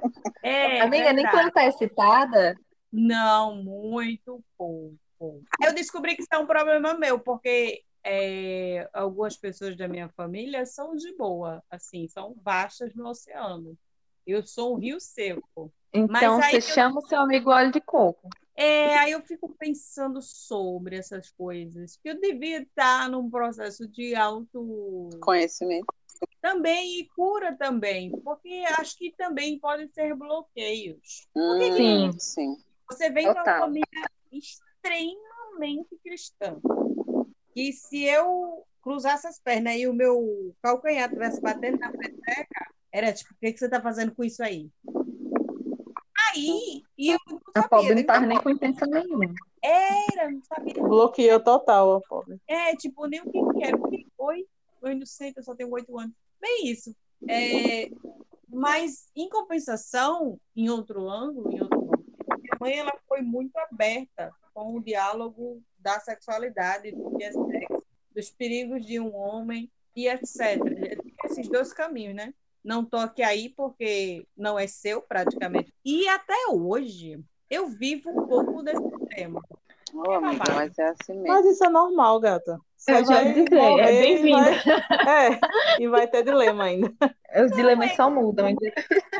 É, Amiga, verdade. nem quando tá excitada? Não, muito pouco. Eu descobri que isso é um problema meu, porque é, algumas pessoas da minha família são de boa, assim, são baixas no oceano. Eu sou um rio seco. Então você eu... chama o seu amigo óleo de coco. É, aí eu fico pensando sobre essas coisas, que eu devia estar num processo de auto conhecimento também e cura também, porque acho que também podem ser bloqueios. Hum, sim, sim. Você vem Total. uma família extremamente cristã. E se eu cruzasse as pernas e o meu calcanhar estivesse batendo na peteca, era tipo, o que, que você está fazendo com isso aí? Aí, e eu não sabia. A pobre não estava nem com intenção nenhuma. Era, não sabia. Bloqueou total a pobre. É, tipo, nem o que que era. Oi, eu inocente, eu só tenho oito anos. Bem isso. É, mas, em compensação, em outro ângulo, em outro minha mãe ela foi muito aberta com o diálogo da sexualidade, do que é sexo, dos perigos de um homem e etc. Esses dois caminhos, né? Não toque aí porque não é seu praticamente. E até hoje eu vivo um pouco desse tema. Oh, amiga, mas é assim mesmo. Mas isso é normal, gata. Você eu já dizer, é bem-vinda. É, e vai ter dilema ainda. Os dilemas só mudam.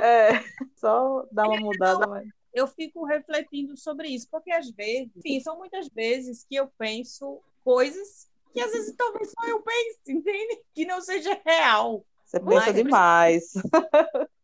É, só dá uma mudada, mas eu fico refletindo sobre isso, porque às vezes, enfim, são muitas vezes que eu penso coisas que às vezes talvez só eu pense, entende? Que não seja real. Você pensa mas, demais.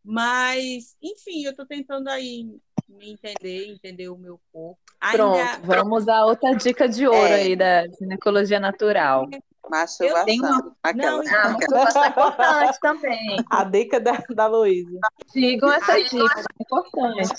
Mas, enfim, eu estou tentando aí me entender, entender o meu corpo. Pronto, vamos a outra dica de ouro é. aí da ginecologia natural. Masturbação. Tenho uma... Aquela. Não, ah, masturbação é importante também. A dica da, da Luísa. Sigam essa dica, é importante.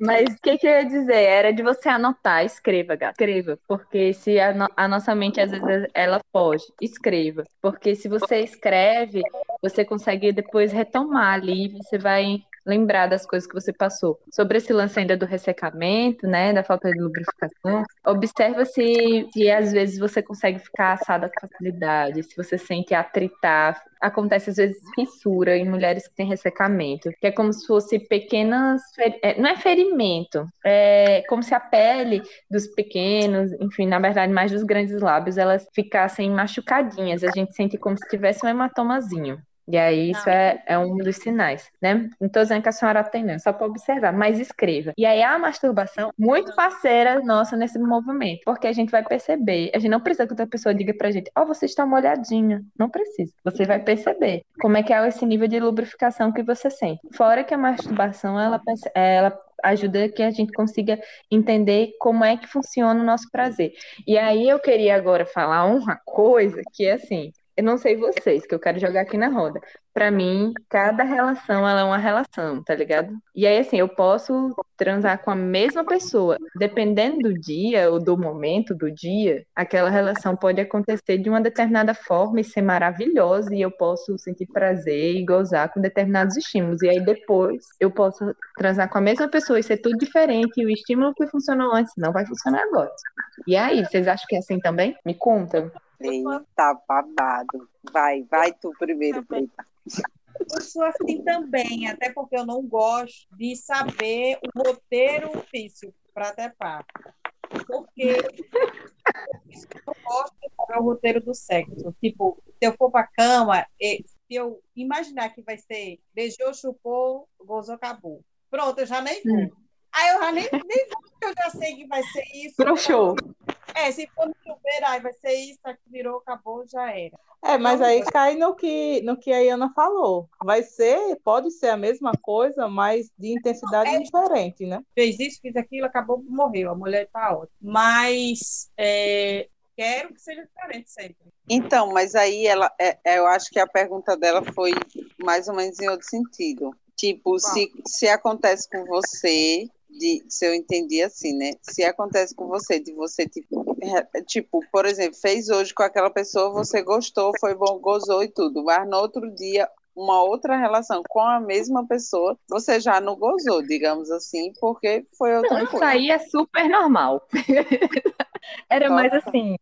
Mas o que, que eu ia dizer? Era de você anotar, escreva, gato. Escreva. Porque se a, no, a, nossa mente, às vezes, ela foge, escreva. Porque se você escreve, você consegue depois retomar ali, você vai lembrar das coisas que você passou. Sobre esse lance ainda do ressecamento, né, da falta de lubrificação, observa se, se às vezes você consegue ficar assada com facilidade, se você sente atritar. Acontece às vezes fissura em mulheres que têm ressecamento, que é como se fosse pequenas, é, não é ferimento, é como se a pele dos pequenos, enfim, na verdade mais dos grandes lábios, elas ficassem machucadinhas. A gente sente como se tivesse um hematomazinho. E aí isso é, é um dos sinais, né? Não estou dizendo que a senhora tem, não, só para observar, mas escreva. E aí a masturbação, muito parceira nossa nesse movimento, porque a gente vai perceber, a gente não precisa que outra pessoa diga pra gente, ó, oh, você está molhadinha. Não precisa. Você vai perceber como é que é esse nível de lubrificação que você sente. Fora que a masturbação, ela, ela ajuda que a gente consiga entender como é que funciona o nosso prazer. E aí eu queria agora falar uma coisa que é assim, eu não sei vocês, que eu quero jogar aqui na roda. Para mim, cada relação ela é uma relação, tá ligado? E aí, assim, eu posso transar com a mesma pessoa. Dependendo do dia ou do momento do dia, aquela relação pode acontecer de uma determinada forma e ser maravilhosa, e eu posso sentir prazer e gozar com determinados estímulos. E aí depois eu posso transar com a mesma pessoa e ser tudo diferente, e o estímulo que funcionou antes não vai funcionar agora. E aí, vocês acham que é assim também? Me conta. Eita, babado. Vai, vai tu primeiro, Preta. Eu sou assim também, até porque eu não gosto de saber o roteiro físico para tepar. Porque eu não gosto de saber o roteiro do sexo. Tipo, se eu for para cama, se eu imaginar que vai ser beijou, chupou, gozou, acabou. Pronto, eu já nem vou. Aí eu já nem, nem eu já sei que vai ser isso. Pro show. É, se for no chover, aí vai ser isso, aqui virou, acabou, já era. É, mas aí cai no que, no que a Iana falou. Vai ser, pode ser a mesma coisa, mas de intensidade é, diferente, né? Fez isso, fez aquilo, acabou, morreu. A mulher tá ótima. Mas é, quero que seja diferente sempre. Então, mas aí ela, é, é, eu acho que a pergunta dela foi mais ou menos em outro sentido. Tipo, se, se acontece com você de, se eu entendi assim, né? Se acontece com você, de você, tipo, tipo, por exemplo, fez hoje com aquela pessoa, você gostou, foi bom, gozou e tudo, mas no outro dia uma outra relação com a mesma pessoa, você já não gozou, digamos assim, porque foi outra não, coisa. Isso aí é super normal. Era mais assim,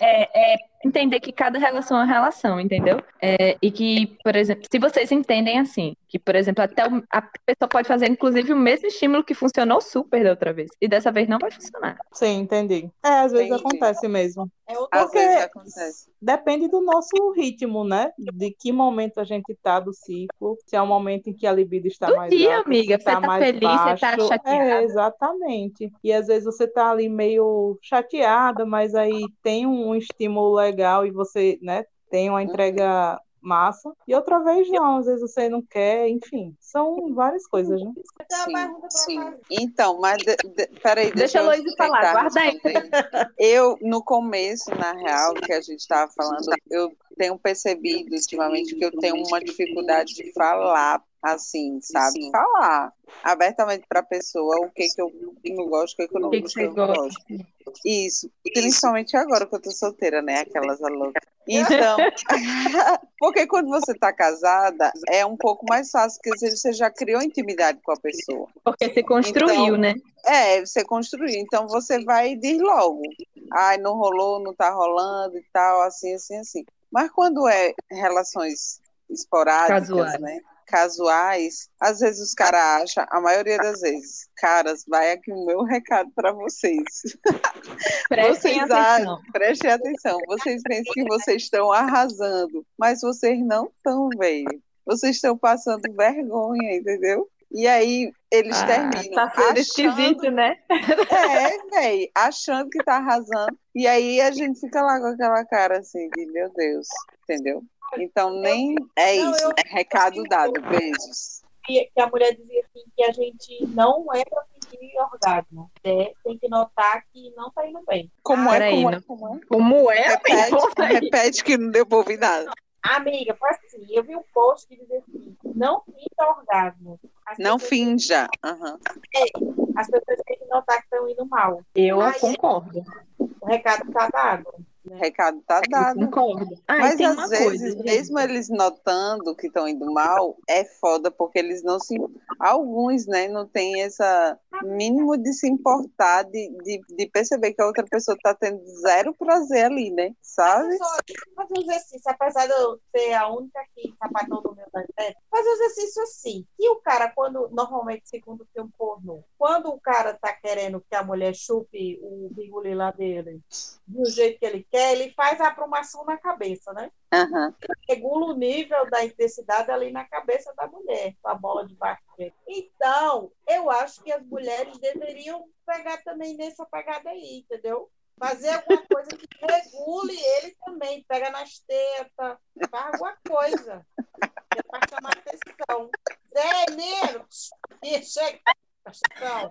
é, é, entender que cada relação é uma relação, entendeu? É, e que, por exemplo, se vocês entendem assim, que, por exemplo, até o, a pessoa pode fazer, inclusive, o mesmo estímulo que funcionou super da outra vez. E dessa vez não vai funcionar. Sim, entendi. É, às vezes entendi. acontece mesmo. É às vezes acontece. Depende do nosso ritmo, né? De que momento a gente tá do ciclo. Se é um momento em que a libido está do mais dia, alta, amiga. Você tá, tá feliz, baixo. você tá chateada. É, exatamente. E às vezes você tá ali meio chateada, mas aí tem um estímulo legal e você, né, tem uma entrega massa. E outra vez não, às vezes você não quer, enfim, são várias coisas, né? Sim, sim. Então, mas de, de, peraí, deixa, deixa a Luísa falar, guarda aí. Eu, no começo, na real, que a gente estava falando, eu tenho percebido ultimamente que eu tenho uma dificuldade de falar assim, sabe? Sim. Falar abertamente para a pessoa o que que eu não gosto, o que que eu não, que gosto, que eu não gosto. Isso, principalmente agora que eu tô solteira, né? Aquelas loucas. Então, porque quando você tá casada, é um pouco mais fácil, porque você já criou intimidade com a pessoa. Porque você construiu, então, né? É, você construiu. Então você vai e diz logo. Ai, não rolou, não tá rolando e tal, assim, assim, assim. Mas quando é relações esporádicas, Casuais. né? casuais, às vezes os caras acham, a maioria das vezes, caras, vai aqui o meu recado para vocês. Prestem vocês atenção. prestem atenção. Vocês pensam que vocês estão arrasando, mas vocês não estão, velho. Vocês estão passando vergonha, entendeu? E aí eles ah, terminam. Tá sendo achando... esquisito, né? É, velho, achando que tá arrasando. E aí a gente fica lá com aquela cara assim de meu Deus, entendeu? Então, nem é não, isso. Eu... Recado dado. Beijos. Que a mulher dizia assim que a gente não é para sentir orgasmo. Né? Tem que notar que não tá indo bem. Como ah, é? Como, é? Como é? Como é? Repete, repete que não deu pra ouvir nada. Amiga, foi assim, eu vi um post que dizia assim, não finja orgasmo. As não finja. Uhum. É, as pessoas têm que notar que estão indo mal. Eu Aí, concordo. O recado tá dado. Né? Recado tá dado. Concordo. Ah, Mas às vezes, coisa, mesmo eles notando que estão indo mal, é foda, porque eles não se. Alguns, né, não tem essa mínimo de se importar, de, de, de perceber que a outra pessoa tá tendo zero prazer ali, né? Sabe? Fazer um exercício, apesar de eu ser a única que sapatou do meu internet, fazer um exercício assim. E o cara, quando, normalmente, segundo filme pornô, quando o cara tá querendo que a mulher chupe o biguli lá dele do jeito que ele quer, ele faz a aprumação na cabeça, né? Aham. regula o nível da intensidade ali na cabeça da mulher, com a bola de basquete. Então, eu acho que as mulheres deveriam pegar também nessa pegada aí, entendeu? Fazer alguma coisa que regule ele também, pega nas tetas, faz alguma coisa. É para chamar atenção. Zé, Nero, e chega. Atenção.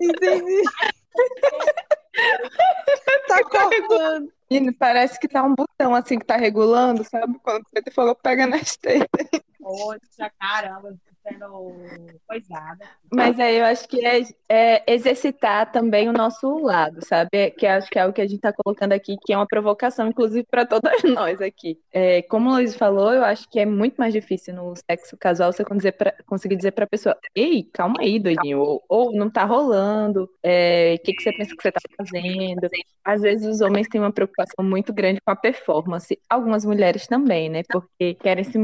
Entendi. tá cortando. Menino, parece que tá um botão assim que tá regulando, sabe? Quando você falou pega nas tetas. Poxa, caramba, sendo coisada. Mas aí eu acho que é, é exercitar também o nosso lado, sabe? Que acho que é o que a gente está colocando aqui, que é uma provocação, inclusive, para todas nós aqui. É, como o Luiz falou, eu acho que é muito mais difícil no sexo casual você pra, conseguir dizer para a pessoa: ei, calma aí, doidinho, ou, ou não tá rolando, é, o que, que você pensa que você tá fazendo? Às vezes os homens têm uma preocupação muito grande com a performance, algumas mulheres também, né? Porque querem se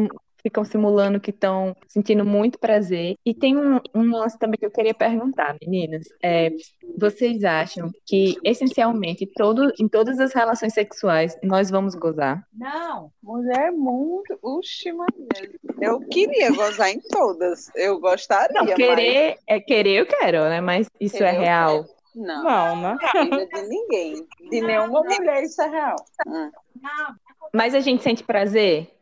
ficam simulando que estão sentindo muito prazer. E tem um, um lance também que eu queria perguntar, meninas. É, vocês acham que, essencialmente, todo, em todas as relações sexuais, nós vamos gozar? Não, Mulher muito. Uxi, Maria. Eu queria gozar em todas. Eu gostaria. Não, mas querer, é querer eu quero, né? Mas isso é Querer eu real. Não. Não, né? Vida de ninguém. De nenhuma mulher isso é real. Não. Mas a gente sente prazer?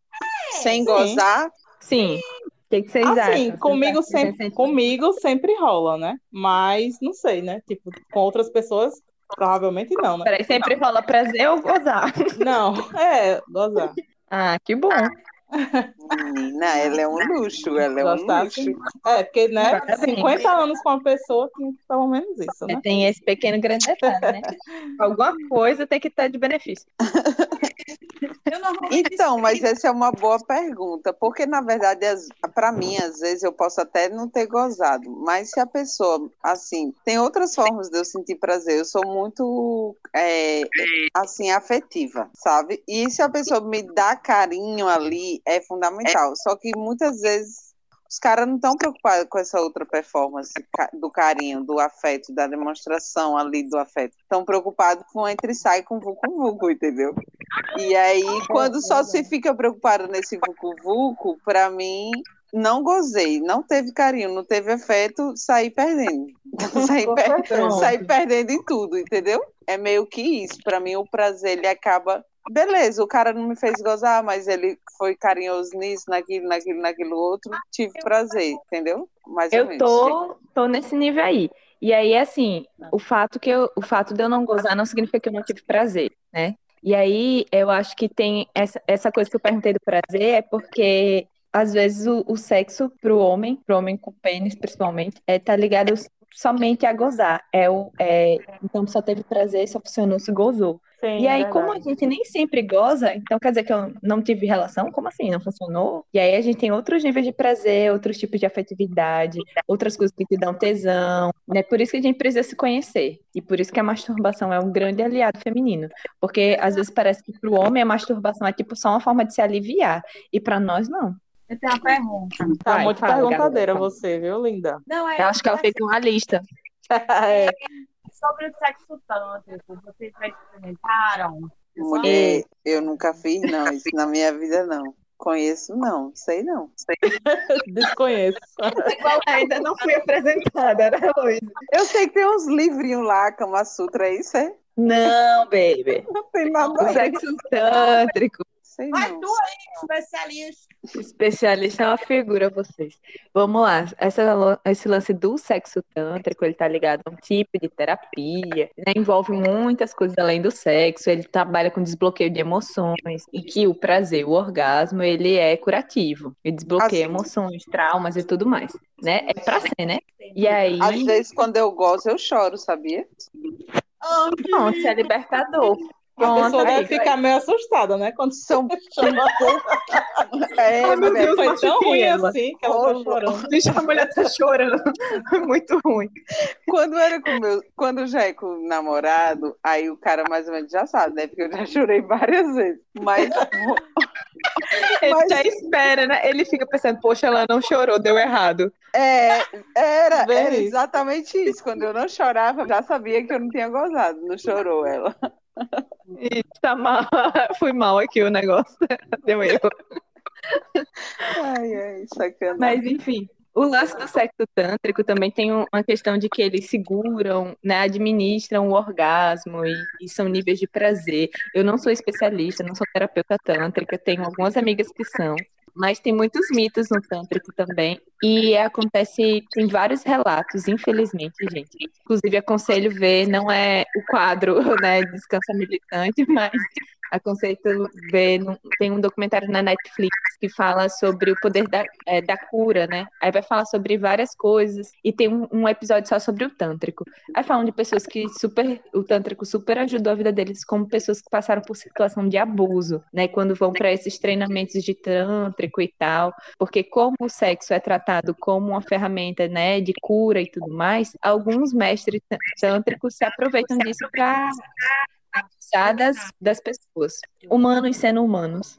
Sem sim. gozar, Sim. O que, que vocês acham? Assim, comigo que sempre, comigo sempre rola, né? Mas não sei, né? Tipo, com outras pessoas, provavelmente não, né? Peraí, sempre rola prazer ou gozar? Não, é, gozar. Ah, que bom. menina, ela é um luxo. Ela é um Gostar, luxo. sim. É, porque, né, Parabéns. 50 anos com uma pessoa tem pelo menos isso, né? Tem esse pequeno grande detalhe, né? Alguma coisa tem que estar de benefício. Então, mas essa é uma boa pergunta, porque na verdade, para mim, às vezes eu posso até não ter gozado, mas se a pessoa, assim, tem outras formas de eu sentir prazer. Eu sou muito, é, assim, afetiva, sabe? E se a pessoa me dá carinho ali, é fundamental. Só que muitas vezes os caras não estão preocupados com essa outra performance do carinho, do afeto, da demonstração ali do afeto. Estão preocupados com entre sai com vucu vucu, entendeu? E aí, quando só se fica preocupado nesse vucu vucu, pra mim, não gozei, não teve carinho, não teve afeto, saí perdendo. saí, per- saí perdendo em tudo, entendeu? É meio que isso. Pra mim, o prazer, ele acaba. Beleza, o cara não me fez gozar, mas ele foi carinhoso nisso, naquilo, naquilo, naquilo outro. Tive prazer, entendeu? Mais ou Eu menos. tô, tô nesse nível aí. E aí, assim, o fato que eu, o fato de eu não gozar não significa que eu não tive prazer, né? E aí, eu acho que tem essa, essa coisa que eu perguntei do prazer é porque às vezes o, o sexo pro homem, pro homem com pênis principalmente, é tá ligado somente a gozar. É o, é, então só teve prazer, só funcionou se gozou. Sim, E aí, verdade. como a gente nem sempre goza, então quer dizer que eu não tive relação? Como assim? Não funcionou? E aí a gente tem outros níveis de prazer, outros tipos de afetividade, outras coisas que te dão tesão, né? Por isso que a gente precisa se conhecer. E por isso que a masturbação é um grande aliado feminino. Porque às vezes parece que pro homem a masturbação é tipo só uma forma de se aliviar. E pra nós, não. eu tenho uma pergunta. Tá Vai, muito fala, perguntadeira garota. você, viu, linda? Não, é Eu acho que ela fez uma lista. É, sobre o sexo tântrico. Vocês já experimentaram? Mulher, eu nunca fiz, não. Isso na minha vida, não. Conheço, não. Sei, não. Sei. desconheço. Igual ainda não fui apresentada, né, Luiz? Eu sei que tem uns livrinhos lá, Kama Sutra, é isso é? Não, baby. Não tem nada O sexo tântrico. Sei Mas não. tu aí, especialista. Especialista é uma figura, vocês. Vamos lá. Essa, esse lance do sexo tântrico, ele tá ligado a um tipo de terapia, né? Envolve muitas coisas além do sexo. Ele trabalha com desbloqueio de emoções, e que o prazer, o orgasmo, ele é curativo. Ele desbloqueia Assim. emoções, traumas e tudo mais, né? É pra ser, né? E aí, Às vezes, quando eu gosto, eu choro, sabia? pronto, é libertador. A pessoa vai amiga. ficar meio assustada, né? Quando São... É, Ai, meu Deus, foi tão ruim ela. assim que ela tá chorando. Deixa a mulher tá chorando. Muito ruim. quando era com meu, quando já é com o namorado, aí o cara mais ou menos já sabe, né? Porque eu já chorei várias vezes. Mas Ele Mas- já espera, né? Ele fica pensando, poxa, ela não chorou, deu errado. é, era, era exatamente isso. Quando eu não chorava, eu já sabia que eu não tinha gozado. Não chorou ela. Tá mal. Fui mal aqui o negócio. Deu erro. Ai, ai, sacanagem. Mas, enfim, o lance do sexo tântrico também tem uma questão de que eles seguram, né, administram o orgasmo e, e, são níveis de prazer. Eu não sou especialista, não sou terapeuta tântrica, tenho algumas amigas que são, mas tem muitos mitos no tântrico também. E acontece, tem vários relatos, infelizmente, gente. Inclusive, aconselho ver, não é o quadro, né, Descansa Militante, mas aconselho ver, tem um documentário na Netflix que fala sobre o poder da, é, da cura, né? Aí vai falar sobre várias coisas e tem um, um, episódio só sobre o tântrico. Aí falam de pessoas que super, o tântrico super ajudou a vida deles, como pessoas que passaram por situação de abuso, né? Quando vão para esses treinamentos de tântrico e tal, porque como o sexo é tratado como uma ferramenta, né, de cura e tudo mais, alguns mestres tântricos se aproveitam disso para abusar das, das pessoas, humanos sendo humanos.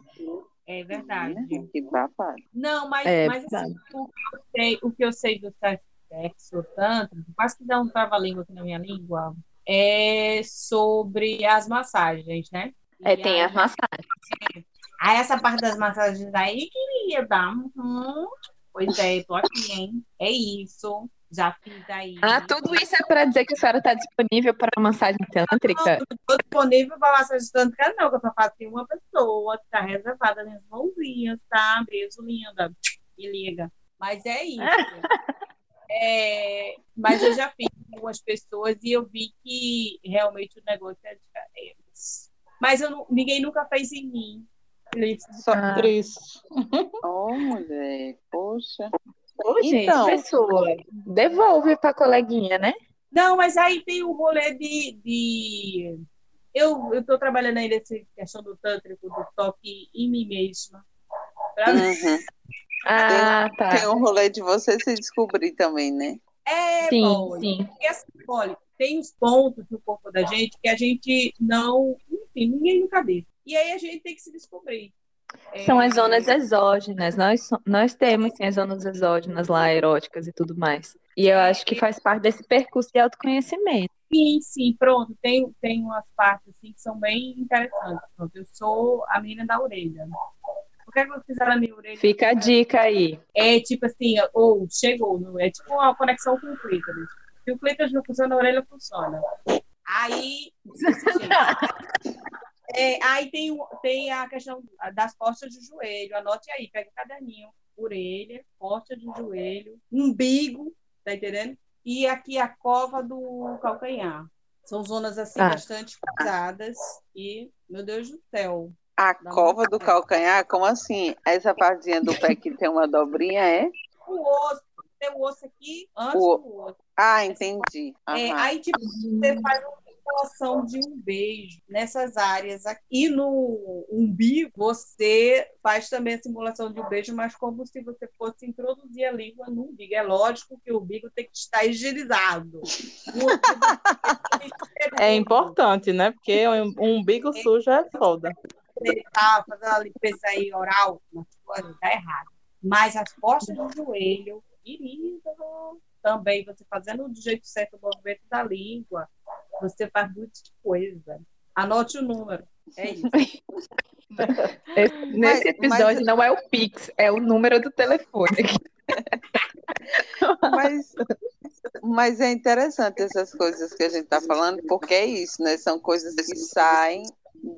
É verdade. Que babado. Não, mas, é, mas assim, o, que eu sei, o que eu sei do sexo tanto, quase que dá um trava-língua aqui na minha língua, é sobre as massagens, né? É, e tem as massagens. Aí essa parte das massagens aí queria dar. Uhum. Pois é, tô aqui, hein? É isso. Já fiz aí. Ah, tudo isso é para dizer que a senhora está disponível para uma massagem tântrica? Não, estou disponível para massagem tântrica, não, que eu só faço em uma pessoa, que está reservada nas mãozinhas, tá? Beijo, linda. E liga. Mas é isso. é, mas eu já fiz com algumas pessoas e eu vi que realmente o negócio é diferente. Mas eu não, ninguém nunca fez em mim. Só ah. triste. Oh, mulher, poxa. Ô, gente, então, pessoa, devolve para a coleguinha, né? Não, mas aí tem o rolê de. de... Eu estou trabalhando aí nessa questão do tântrico, do toque em mim mesma. Pra... Uhum. ah, tem, tá. Tem um rolê de você se descobrir também, né? É, sim, bom, sim. Porque assim, olha, tem os pontos no corpo da gente que a gente não. Enfim, ninguém nunca vê. E aí a gente tem que se descobrir. São as zonas exógenas. Nós, nós temos sim, as zonas exógenas lá, eróticas e tudo mais. E eu acho que faz parte desse percurso de autoconhecimento. Sim, sim, pronto. Tem, tem umas partes assim, que são bem interessantes. Pronto, eu sou a menina da orelha. O que é que eu fiz na minha orelha? Fica a dica aí. É tipo assim, ou chegou, não é tipo uma conexão com o clítoris. Se o clítoris não funciona, a orelha funciona. Aí, É, aí tem, tem a questão das costas de joelho. Anote aí, pega o caderninho. Orelha, costa de joelho, umbigo, tá entendendo? E aqui a cova do calcanhar. São zonas assim ah. bastante pesadas e, meu Deus do céu. A cova do calcanhar? Como assim? Essa partezinha do pé que tem uma dobrinha é? O osso. Tem o osso aqui antes o... do osso. Ah, entendi. É, aí, tipo, você faz um simulação de um beijo nessas áreas aqui. E no umbigo, você faz também a simulação de um beijo, mas como se você fosse introduzir a língua no umbigo. É lógico que o umbigo tem que estar higienizado. É importante, né? Porque um umbigo sujo é foda. Tá fazendo a limpeza aí oral, tá errado. Mas as costas do joelho, querido, também você fazendo do jeito certo o movimento da língua, você faz muita coisa. Anote o número. É isso. Nesse episódio mas... não é o Pix, é o número do telefone. mas, mas é interessante essas coisas que a gente está falando, porque é isso, né? São coisas que saem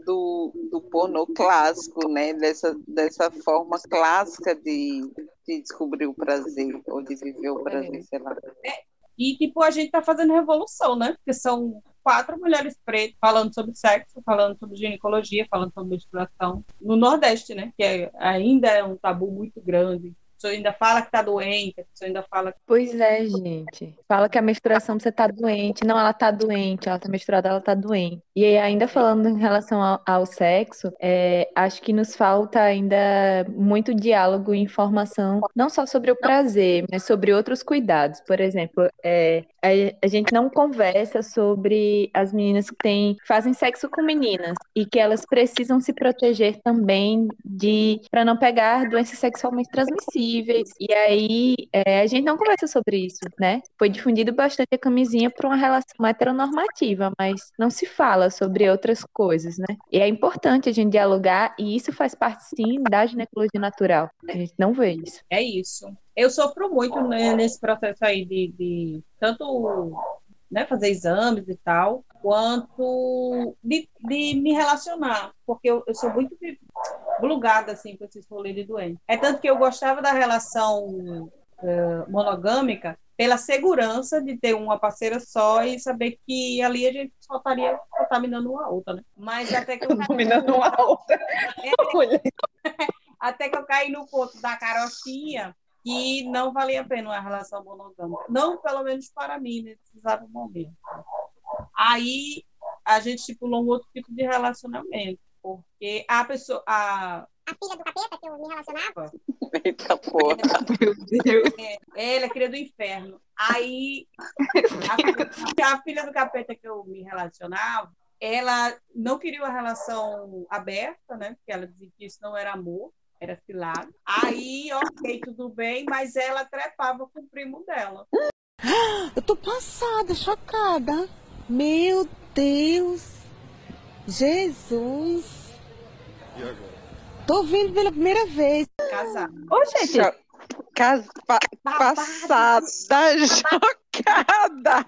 do, do pornô clássico, né? Dessa, dessa forma clássica de, de descobrir o prazer, ou de viver o prazer, sei lá. É, e, tipo, a gente tá fazendo revolução, né? Porque são quatro mulheres pretas falando sobre sexo, falando sobre ginecologia, falando sobre menstruação no Nordeste, né? Que é, ainda é um tabu muito grande pessoa ainda fala que tá doente, a pessoa ainda fala. Pois é, gente. Fala que a menstruação você tá doente. Não, ela tá doente, ela tá menstruada, ela tá doente. E ainda falando em relação ao, ao sexo, é, acho que nos falta ainda muito diálogo e informação, não só sobre o prazer, mas sobre outros cuidados. Por exemplo, é, a, a gente não conversa sobre as meninas que têm, fazem sexo com meninas e que elas precisam se proteger também de para não pegar doenças sexualmente transmissíveis transmissíveis. E aí é, a gente não conversa sobre isso, né? Foi difundido bastante a camisinha para uma relação heteronormativa, mas não se fala sobre outras coisas, né? E é importante a gente dialogar, e isso faz parte, sim, da ginecologia natural. A gente não vê isso. É isso. Eu sofro muito né, nesse processo aí de, de tanto né, fazer exames e tal, quanto de, de me relacionar, porque eu, eu sou muito blugada assim com esses rolês de doente. É tanto que eu gostava da relação uh, monogâmica pela segurança de ter uma parceira só e saber que ali a gente só estaria contaminando uma outra, né? Mas até que eu contaminando uma outra. É, até que eu caí no ponto da carochinha que não valia a pena uma relação monogâmica. Não, pelo menos para mim, nesse exato momento. Aí a gente estipulou um outro tipo de relacionamento, porque a pessoa. A, a filha do capeta que eu me relacionava? Eita porra. Meu Deus. É, ela é cria do inferno. Aí, a, a filha do capeta que eu me relacionava, ela não queria uma relação aberta, né? Porque ela dizia que isso não era amor era cilada. Aí, ok, tudo bem, mas ela trepava com o primo dela. Eu tô passada, chocada. Meu Deus. Jesus. E agora? Tô vindo pela primeira vez. Casada. Ô, gente, Cas... Pa... Passada, chocada.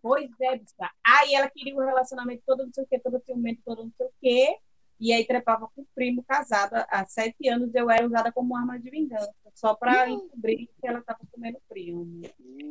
Pois é, bicha. Aí ela queria um relacionamento todo não sei o quê, todo ciumento, todo não sei o quê. E aí trepava com o primo casado. Há sete anos eu era usada como arma de vingança, só para encobrir que ela estava comendo primo.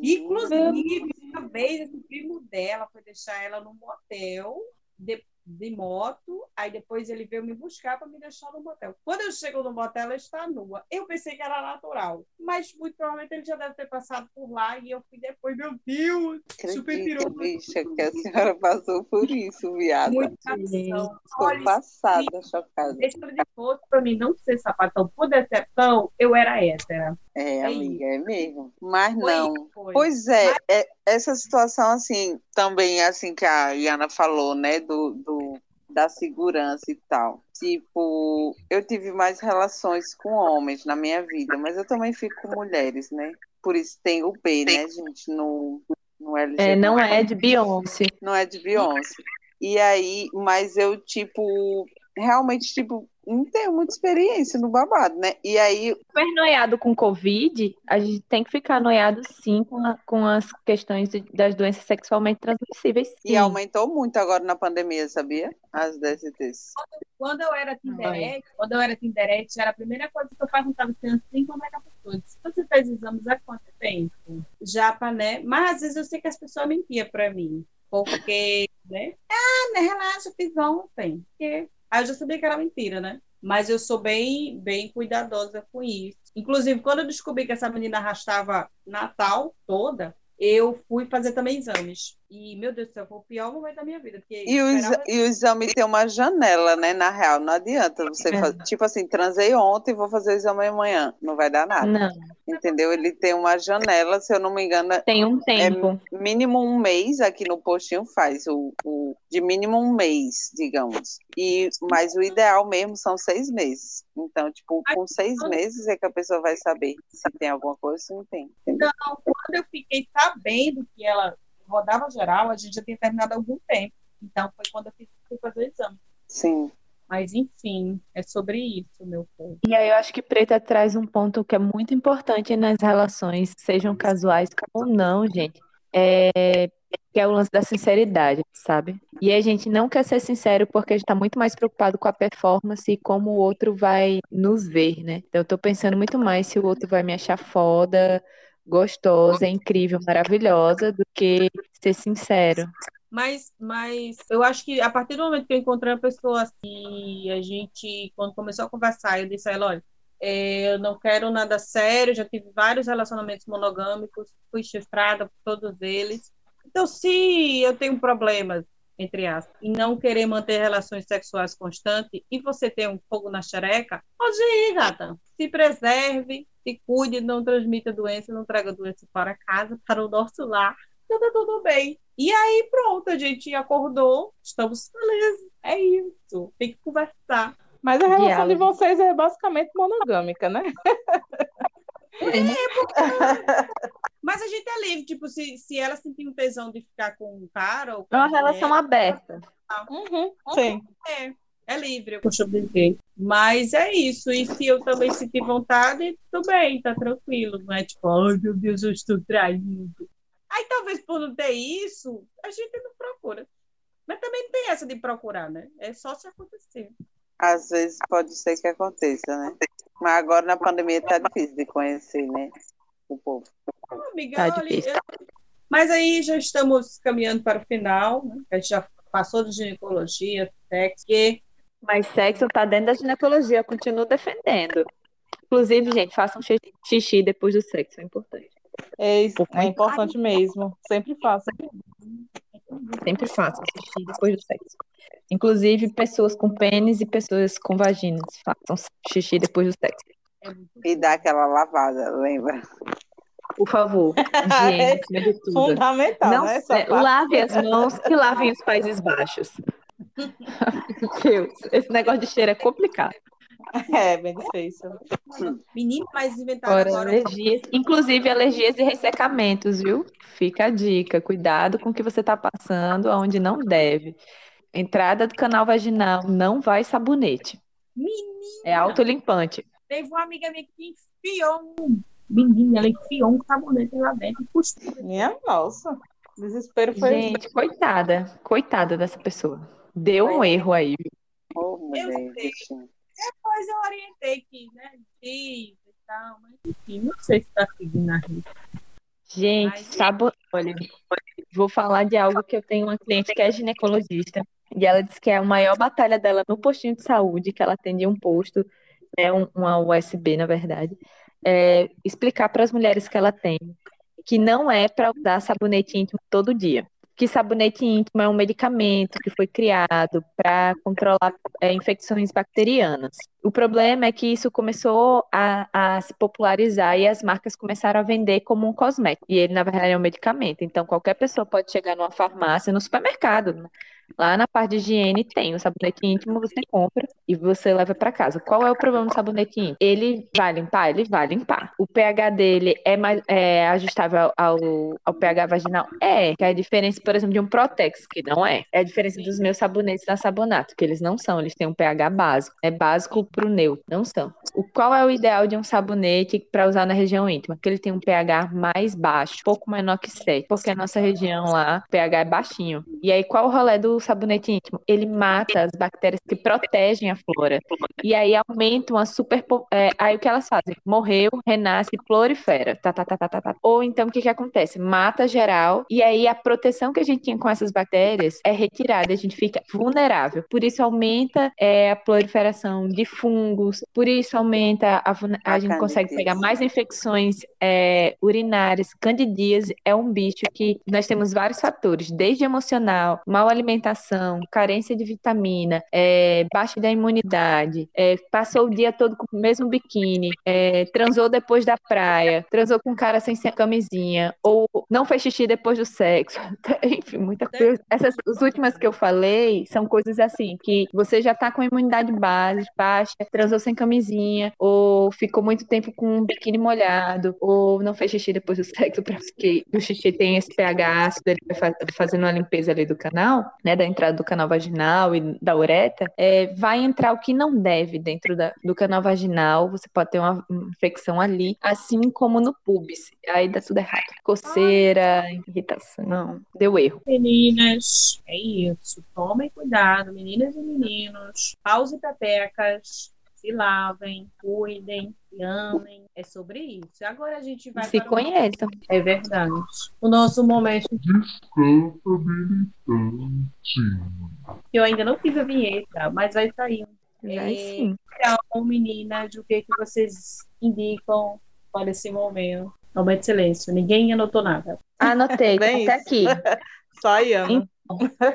Inclusive, uma vez esse primo dela foi deixar ela num motel, de, de moto, aí depois ele veio me buscar para me deixar no motel. Quando eu chego no motel, ela está nua. Eu pensei que era natural, mas muito provavelmente ele já deve ter passado por lá e eu fui depois, meu Deus, super tirou bicha, que a senhora passou por isso, viada. muita ação. Estou passada, chocada. se ele fosse para mim não ser sapatão por decepção, eu era hétera. É, amiga, é mesmo. Mas Foi, não. foi. Pois é, é, essa situação, assim, também, assim, que a Iana falou, né, do, do, da segurança e tal. Tipo, eu tive mais relações com homens na minha vida, mas eu também fico com mulheres, né? Por isso tem o B, né, gente, no, no LGBT. é, não é de Beyoncé. Não é de Beyoncé. E aí, mas eu, tipo, realmente, tipo, não tenho muita experiência no babado, né? E aí, super noiado com Covid, a gente tem que ficar noiado sim com, a- com as questões de- das doenças sexualmente transmissíveis. e Sim. aumentou muito agora na pandemia, sabia? As DSTs. Quando eu era Tinderete, quando eu era Tinderete, era a primeira coisa que eu perguntava assim, assim como é que a pessoa você fez exames há quanto tempo? Já para, né? Mas às vezes eu sei que as pessoas mentiam para mim, porque, né? Ah, né, relaxa, fiz ontem. Porque... Aí eu já sabia que era mentira, né? Mas eu sou bem, bem cuidadosa com isso. Inclusive, quando eu descobri que essa menina arrastava Natal toda, eu fui fazer também exames. E, meu Deus do céu, foi o pior momento da minha vida. Porque E o, esperava- e o exame tem uma janela, né? Na real, não adianta você É. fazer. Tipo assim, transei ontem, vou fazer o exame amanhã. Não vai dar nada. Não, Entendeu? Ele tem uma janela, se eu não me engano, tem um tempo. mínimo um mês aqui no postinho faz o, o de mínimo um mês, digamos. E mas o ideal mesmo são seis meses. Então, tipo, com seis meses é que a pessoa vai saber se tem alguma coisa, se não tem. Entendeu? Então, quando eu fiquei sabendo que ela rodava geral, a gente já tinha terminado há algum tempo. Então, foi quando eu fiz- fui fazer o exame. Sim. Mas, enfim, é sobre isso, meu povo. E aí eu acho que Preta traz um ponto que é muito importante nas relações, sejam casuais ou não, gente. É que é o lance da sinceridade, sabe? E a gente não quer ser sincero porque a gente tá muito mais preocupado com a performance e como o outro vai nos ver, né? Então eu tô pensando muito mais se o outro vai me achar foda, gostosa, incrível, maravilhosa, do que ser sincero. Mas, mas eu acho que a partir do momento que eu encontrei uma pessoa assim, a gente, quando começou a conversar, eu disse a ela, olha, é, eu não quero nada sério, já tive vários relacionamentos monogâmicos, fui chifrada por todos eles. Então, se eu tenho problemas, entre aspas, em não querer manter relações sexuais constantes, e você tem um fogo na xereca, pode ir, gata. Se preserve, se cuide, não transmita doença, não traga doença para casa, para o nosso lar. Então tá tudo bem. E aí, pronto, a gente acordou, estamos felizes. É isso. Tem que conversar. Mas a relação de Diálogo. vocês é basicamente monogâmica, né? Mas a gente é livre, tipo, se, se ela sentir um tesão de ficar com um cara ou com É uma mulher, relação aberta. Uhum, sim. é, é livre, eu costumo dizer. Mas é isso, e se eu também sentir vontade, tudo bem, tá tranquilo. Não é tipo, ai meu Deus, eu estou traindo. Aí talvez por não ter isso, a gente não procura. Mas também não tem essa de procurar, né? É só se acontecer. Às vezes pode ser que aconteça, né? Mas agora na pandemia tá difícil de conhecer, né? O povo. Amiga, Tá olha, difícil. eu- Mas aí já estamos caminhando para o final, né? A gente já passou de ginecologia, sexo, que Mas sexo tá dentro da ginecologia, eu continuo defendendo. Inclusive, gente, façam xi- xixi depois do sexo, é importante. É, isso, é importante mesmo. Sempre faço. Sempre façam xixi depois do sexo. Inclusive, pessoas com pênis e pessoas com vaginas façam xixi depois do sexo. E dá aquela lavada, lembra? Por favor, de tudo. Fundamental, Não, né? É, lave as mãos e lavem os Países Baixos. Deus, esse negócio de cheiro é complicado. É, bem difícil. menino mais inventado Fora agora. alergias, inclusive alergias e ressecamentos, viu? Fica a dica, cuidado com o que você está passando aonde não deve. Entrada do canal vaginal, não vai sabonete. Menina, É autolimpante. teve uma amiga minha que enfiou um. Menina, ela enfiou um sabonete lá dentro e cuspiu. Minha nossa. Desespero foi. Gente, coitada, coitada dessa pessoa. Deu um erro aí. viu? Ô, mulher, sei. Depois eu orientei que, né, diz e tal, mas enfim, não sei se tá seguindo a risca. Gente, Mas- sabo... olha, vou falar de algo que eu tenho uma cliente que é ginecologista e ela disse que é a maior batalha dela no postinho de saúde, que ela atende um posto, é um, uma USB, na verdade, é explicar para as mulheres que ela tem que não é para usar sabonete íntimo todo dia. Que sabonete íntimo é um medicamento que foi criado para controlar é, infecções bacterianas. O problema é que isso começou a, a se popularizar e as marcas começaram a vender como um cosmético. E ele, na verdade, é um medicamento. Então, qualquer pessoa pode chegar numa farmácia, no supermercado, né? Lá na parte de higiene tem o sabonete íntimo, você compra e você leva para casa. Qual é o problema do sabonete íntimo? Ele vai limpar? Ele vai limpar. O pH dele é, mais, é ajustável ao, ao pH vaginal? É. Que é a diferença, por exemplo, de um Protex, que não é. É a diferença dos meus sabonetes da Sabonato, que eles não são. Eles têm um pH básico. É básico pro neutro. Não são. O, qual é o ideal de um sabonete para usar na região íntima? Que ele tem um pH mais baixo, pouco menor que 7, porque a nossa região lá, o pH é baixinho. E aí, qual o rolê do sabonete íntimo? Ele mata as bactérias que protegem a flora. E aí aumenta uma super. é, aí o que elas fazem? Morreu, renasce, prolifera. Tá, tá, tá, tá, tá, tá. Ou então o que que acontece? Mata geral, e aí a proteção que a gente tinha com essas bactérias é retirada, a gente fica vulnerável. Por isso aumenta é, a proliferação de fungos, por isso aumenta a, a A gente consegue pegar mais infecções é, urinárias. Candidíase é um bicho que nós temos vários fatores, desde emocional, mal alimentação, carência de vitamina, é, baixa da imunidade, é, passou o dia todo com o mesmo biquíni, é, transou depois da praia, transou com um cara sem camisinha, ou não fez xixi depois do sexo. Enfim, muita coisa. Essas as últimas que eu falei são coisas assim, que você já tá com a imunidade base, baixa, transou sem camisinha, ou ficou muito tempo com um biquíni molhado, ou não fez xixi depois do sexo, porque o xixi tem esse pH ácido, ele vai fa- fazendo uma limpeza ali do canal, né, da entrada do canal vaginal e da uretra, é, vai entrar o que não deve dentro da- do canal vaginal, você pode ter uma infecção ali, assim como no pubis, aí dá tudo errado. Coceira, irritação, deu erro. Meninas, é isso. Tomem cuidado, meninas e meninos. Paus e pepecas. Se lavem, cuidem, se amem. É sobre isso. Agora a gente vai Se para o-. É verdade. O nosso momento que eu ainda não fiz a vinheta, mas vai sair. Vai sim. Então, meninas, o que, que vocês indicam para esse momento? Momento de silêncio. Ninguém anotou nada. Anotei, tá até aqui. Só a Iana.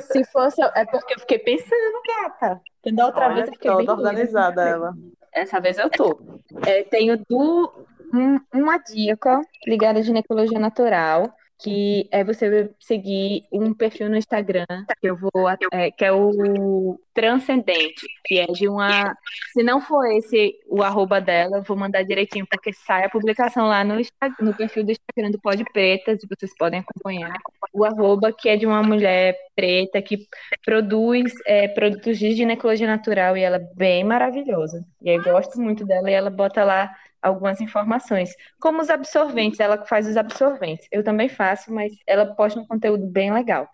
Se fosse, é porque eu fiquei pensando, gata. Porque da outra vez Olha, eu fiquei bem toda doida. organizada ela. Essa vez eu tô. É, tenho du- um- uma dica ligada à ginecologia natural, que é você seguir um perfil no Instagram, que eu vou, é, que é o Transcendente, que é de uma. Se não for esse o arroba dela, eu vou mandar direitinho, porque sai a publicação lá no, no perfil do Instagram do Pode Pretas, e vocês podem acompanhar. O arroba que é de uma mulher preta que produz é, produtos de ginecologia natural e ela é bem maravilhosa. E eu gosto muito dela e ela bota lá algumas informações. Como os absorventes, ela faz os absorventes. Eu também faço, mas ela posta um conteúdo bem legal.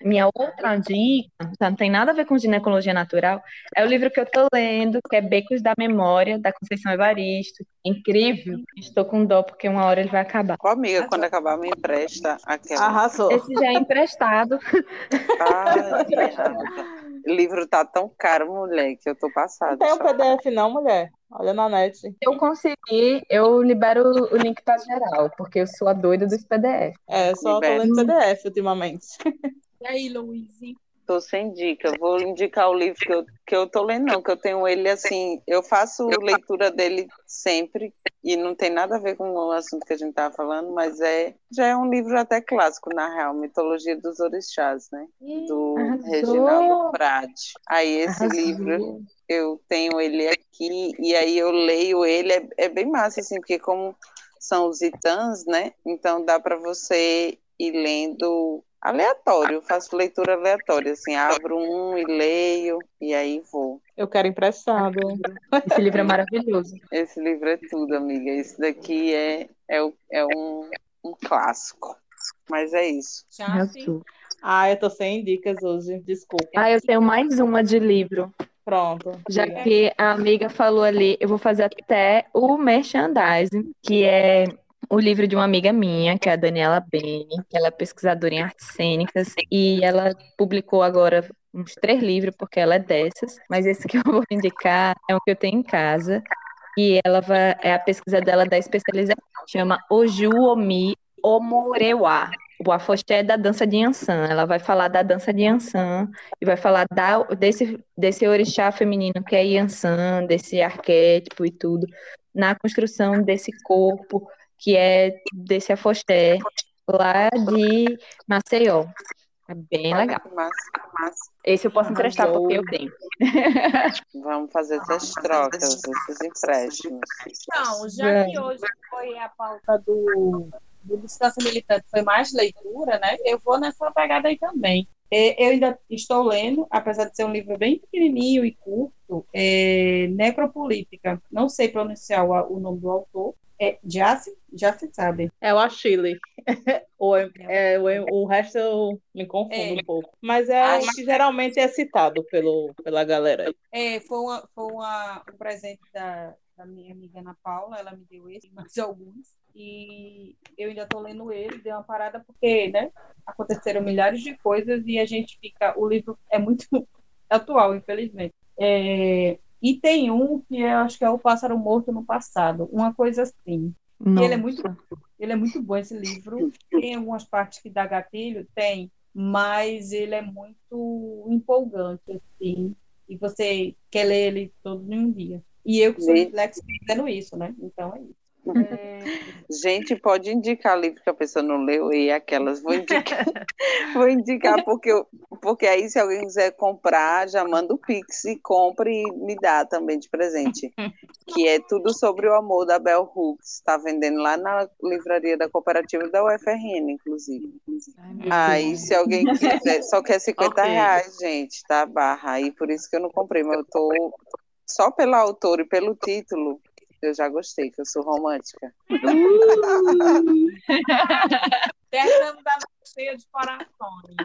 Minha outra dica, não tem nada a ver com ginecologia natural, é o livro que eu estou lendo, que é Becos da Memória, da Conceição Evaristo. Incrível. Estou com dó, porque uma hora ele vai acabar. Qual amiga, quando acabar, me empresta aquela. Arrasou. Esse já é emprestado. Ai, o livro tá tão caro, mulher, que eu tô passada. Não tem o. PDF não, mulher. Olha na net. Se eu conseguir, eu libero o link para geral, porque eu sou a doida dos PDF. É, só tô lendo PDF ultimamente. E aí, Luizinho? Tô sem dica. Vou indicar o livro que eu, que eu tô lendo, não, que eu tenho ele assim. Eu faço leitura dele sempre, e não tem nada a ver com o assunto que a gente tava falando, mas é já é um livro até clássico, na real, Mitologia dos Orixás, né? Do Arrasou! Reginaldo Prade. Aí esse Arrasou. livro eu tenho ele aqui, e aí eu leio ele, é, é bem massa, assim, porque como são os itãs, né? Então dá para você ir lendo aleatório, eu faço leitura aleatória, assim, abro um e leio, e aí vou. Eu quero emprestado. Esse livro é maravilhoso. Esse livro é tudo, amiga. Esse daqui é, é, é um, um clássico. Mas é isso. Chape? Arrasou. Ah, eu tô sem dicas hoje. Desculpa. Ah, eu tenho mais uma de livro. Pronto. Já que a amiga falou ali, eu vou fazer até o merchandising, que é o livro de uma amiga minha, que é a Daniela Beni, que ela é pesquisadora em artes cênicas, e ela publicou agora uns três livros, porque ela é dessas, mas esse que eu vou indicar é o que eu tenho em casa, e ela vai, é a pesquisa dela da especialização, chama Ojuomi Omorewa, o afoxé da dança de Yansan. Ela vai falar da dança de Yansan, e vai falar da, desse, desse orixá feminino que é Yansan, desse arquétipo e tudo, na construção desse corpo que é desse afoxé lá de Maceió. É bem legal. Massa, massa. Esse eu posso emprestar Arrasou. porque eu tenho. Vamos fazer essas trocas, esses empréstimos. Então, já que hoje foi a pauta do, do Distância Militante, foi mais leitura, né? Eu vou nessa pegada aí também. É, Eu ainda estou lendo, apesar de ser um livro bem pequenininho e curto, é Necropolítica. Não sei pronunciar o, o nome do autor. É, já, se, já se sabe. É o Achille. o, é, o, o resto eu me confundo É. um pouco. Mas é Acho o que geralmente é citado pelo, pela galera. É, foi uma, foi uma, um presente da, da minha amiga Ana Paula, ela me deu esse, mais alguns, e eu ainda estou lendo ele, dei uma parada porque, né, aconteceram milhares de coisas e a gente fica, o livro é muito atual, infelizmente. É, e tem um que eu acho que é O Pássaro Morto no Passado, uma coisa assim. E ele é muito, ele é muito bom esse livro. Tem algumas partes que dá gatilho, tem, mas ele é muito empolgante, assim. E você quer ler ele todo em um dia. E eu que sou Lê. dislexa dizendo isso, né? Então é isso. É, Gente, pode indicar livro que a pessoa não leu e aquelas. Vou indicar, vou indicar porque, eu- porque aí, se alguém quiser comprar, já manda o Pix e compra e me dá também de presente. Que é tudo sobre o amor da Bell Hooks. Está vendendo lá na livraria da cooperativa da UFRN, inclusive. Aí, se alguém quiser, só quer 50 Ok. reais, gente, tá? Barra. Aí, por isso que eu não comprei, mas eu tô. Só pelo autor e pelo título, eu já gostei, que eu sou romântica. Terminamos a noite cheia de corações.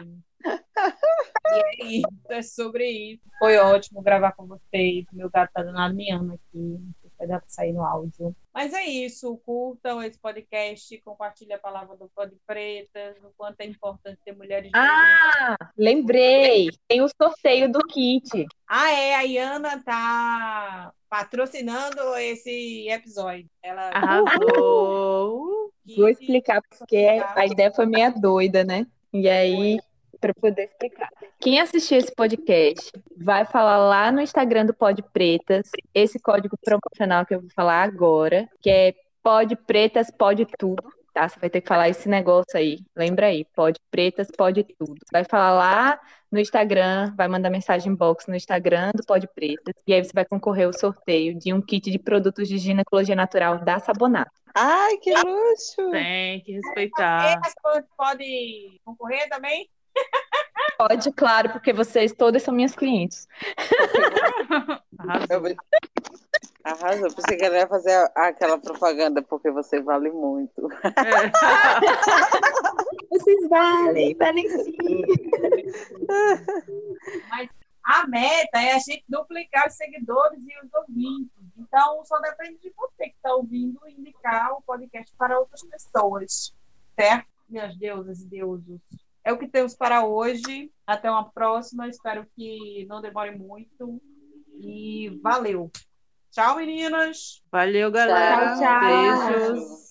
E é isso, é sobre isso. Foi ótimo gravar com vocês. Meu gato tá dando a miando aqui. Vai dar pra sair no áudio. Mas é isso. Curtam esse podcast. Compartilhem a palavra do Pod Pretas. O quanto é importante ter mulheres. Ah, lembrei. Tem o sorteio do kit. Ah, é. A Iana tá patrocinando esse episódio. Ela Arrasou. Vou explicar porque a ideia foi meia doida, né? E aí, para poder explicar. Quem assistir esse podcast vai falar lá no Instagram do Pod Pretas, esse código promocional que eu vou falar agora, que é Pod Pretas Pode Tudo. tá? Você vai ter que falar esse negócio aí. Lembra aí, pode pretas, pode tudo. Vai falar lá no Instagram, vai mandar mensagem box no Instagram do Pode Pretas, e aí você vai concorrer ao sorteio de um kit de produtos de ginecologia natural da Sabonato. Ai, que luxo! Tem que respeitar. Pode concorrer também? Pode, claro, porque vocês todas são minhas clientes. Arrasou. Arrasou. Pensei que ela ia fazer aquela propaganda porque você vale muito. É. Vocês valem, valem sim. A meta é a gente duplicar os seguidores e os ouvintes. Então, só depende de você que está ouvindo indicar o podcast para outras pessoas. Certo? Minhas deusas e deuses. É o que temos para hoje. Até uma próxima. Espero que não demore muito. E valeu. Tchau, meninas. Valeu, galera. Tchau, tchau. Beijos.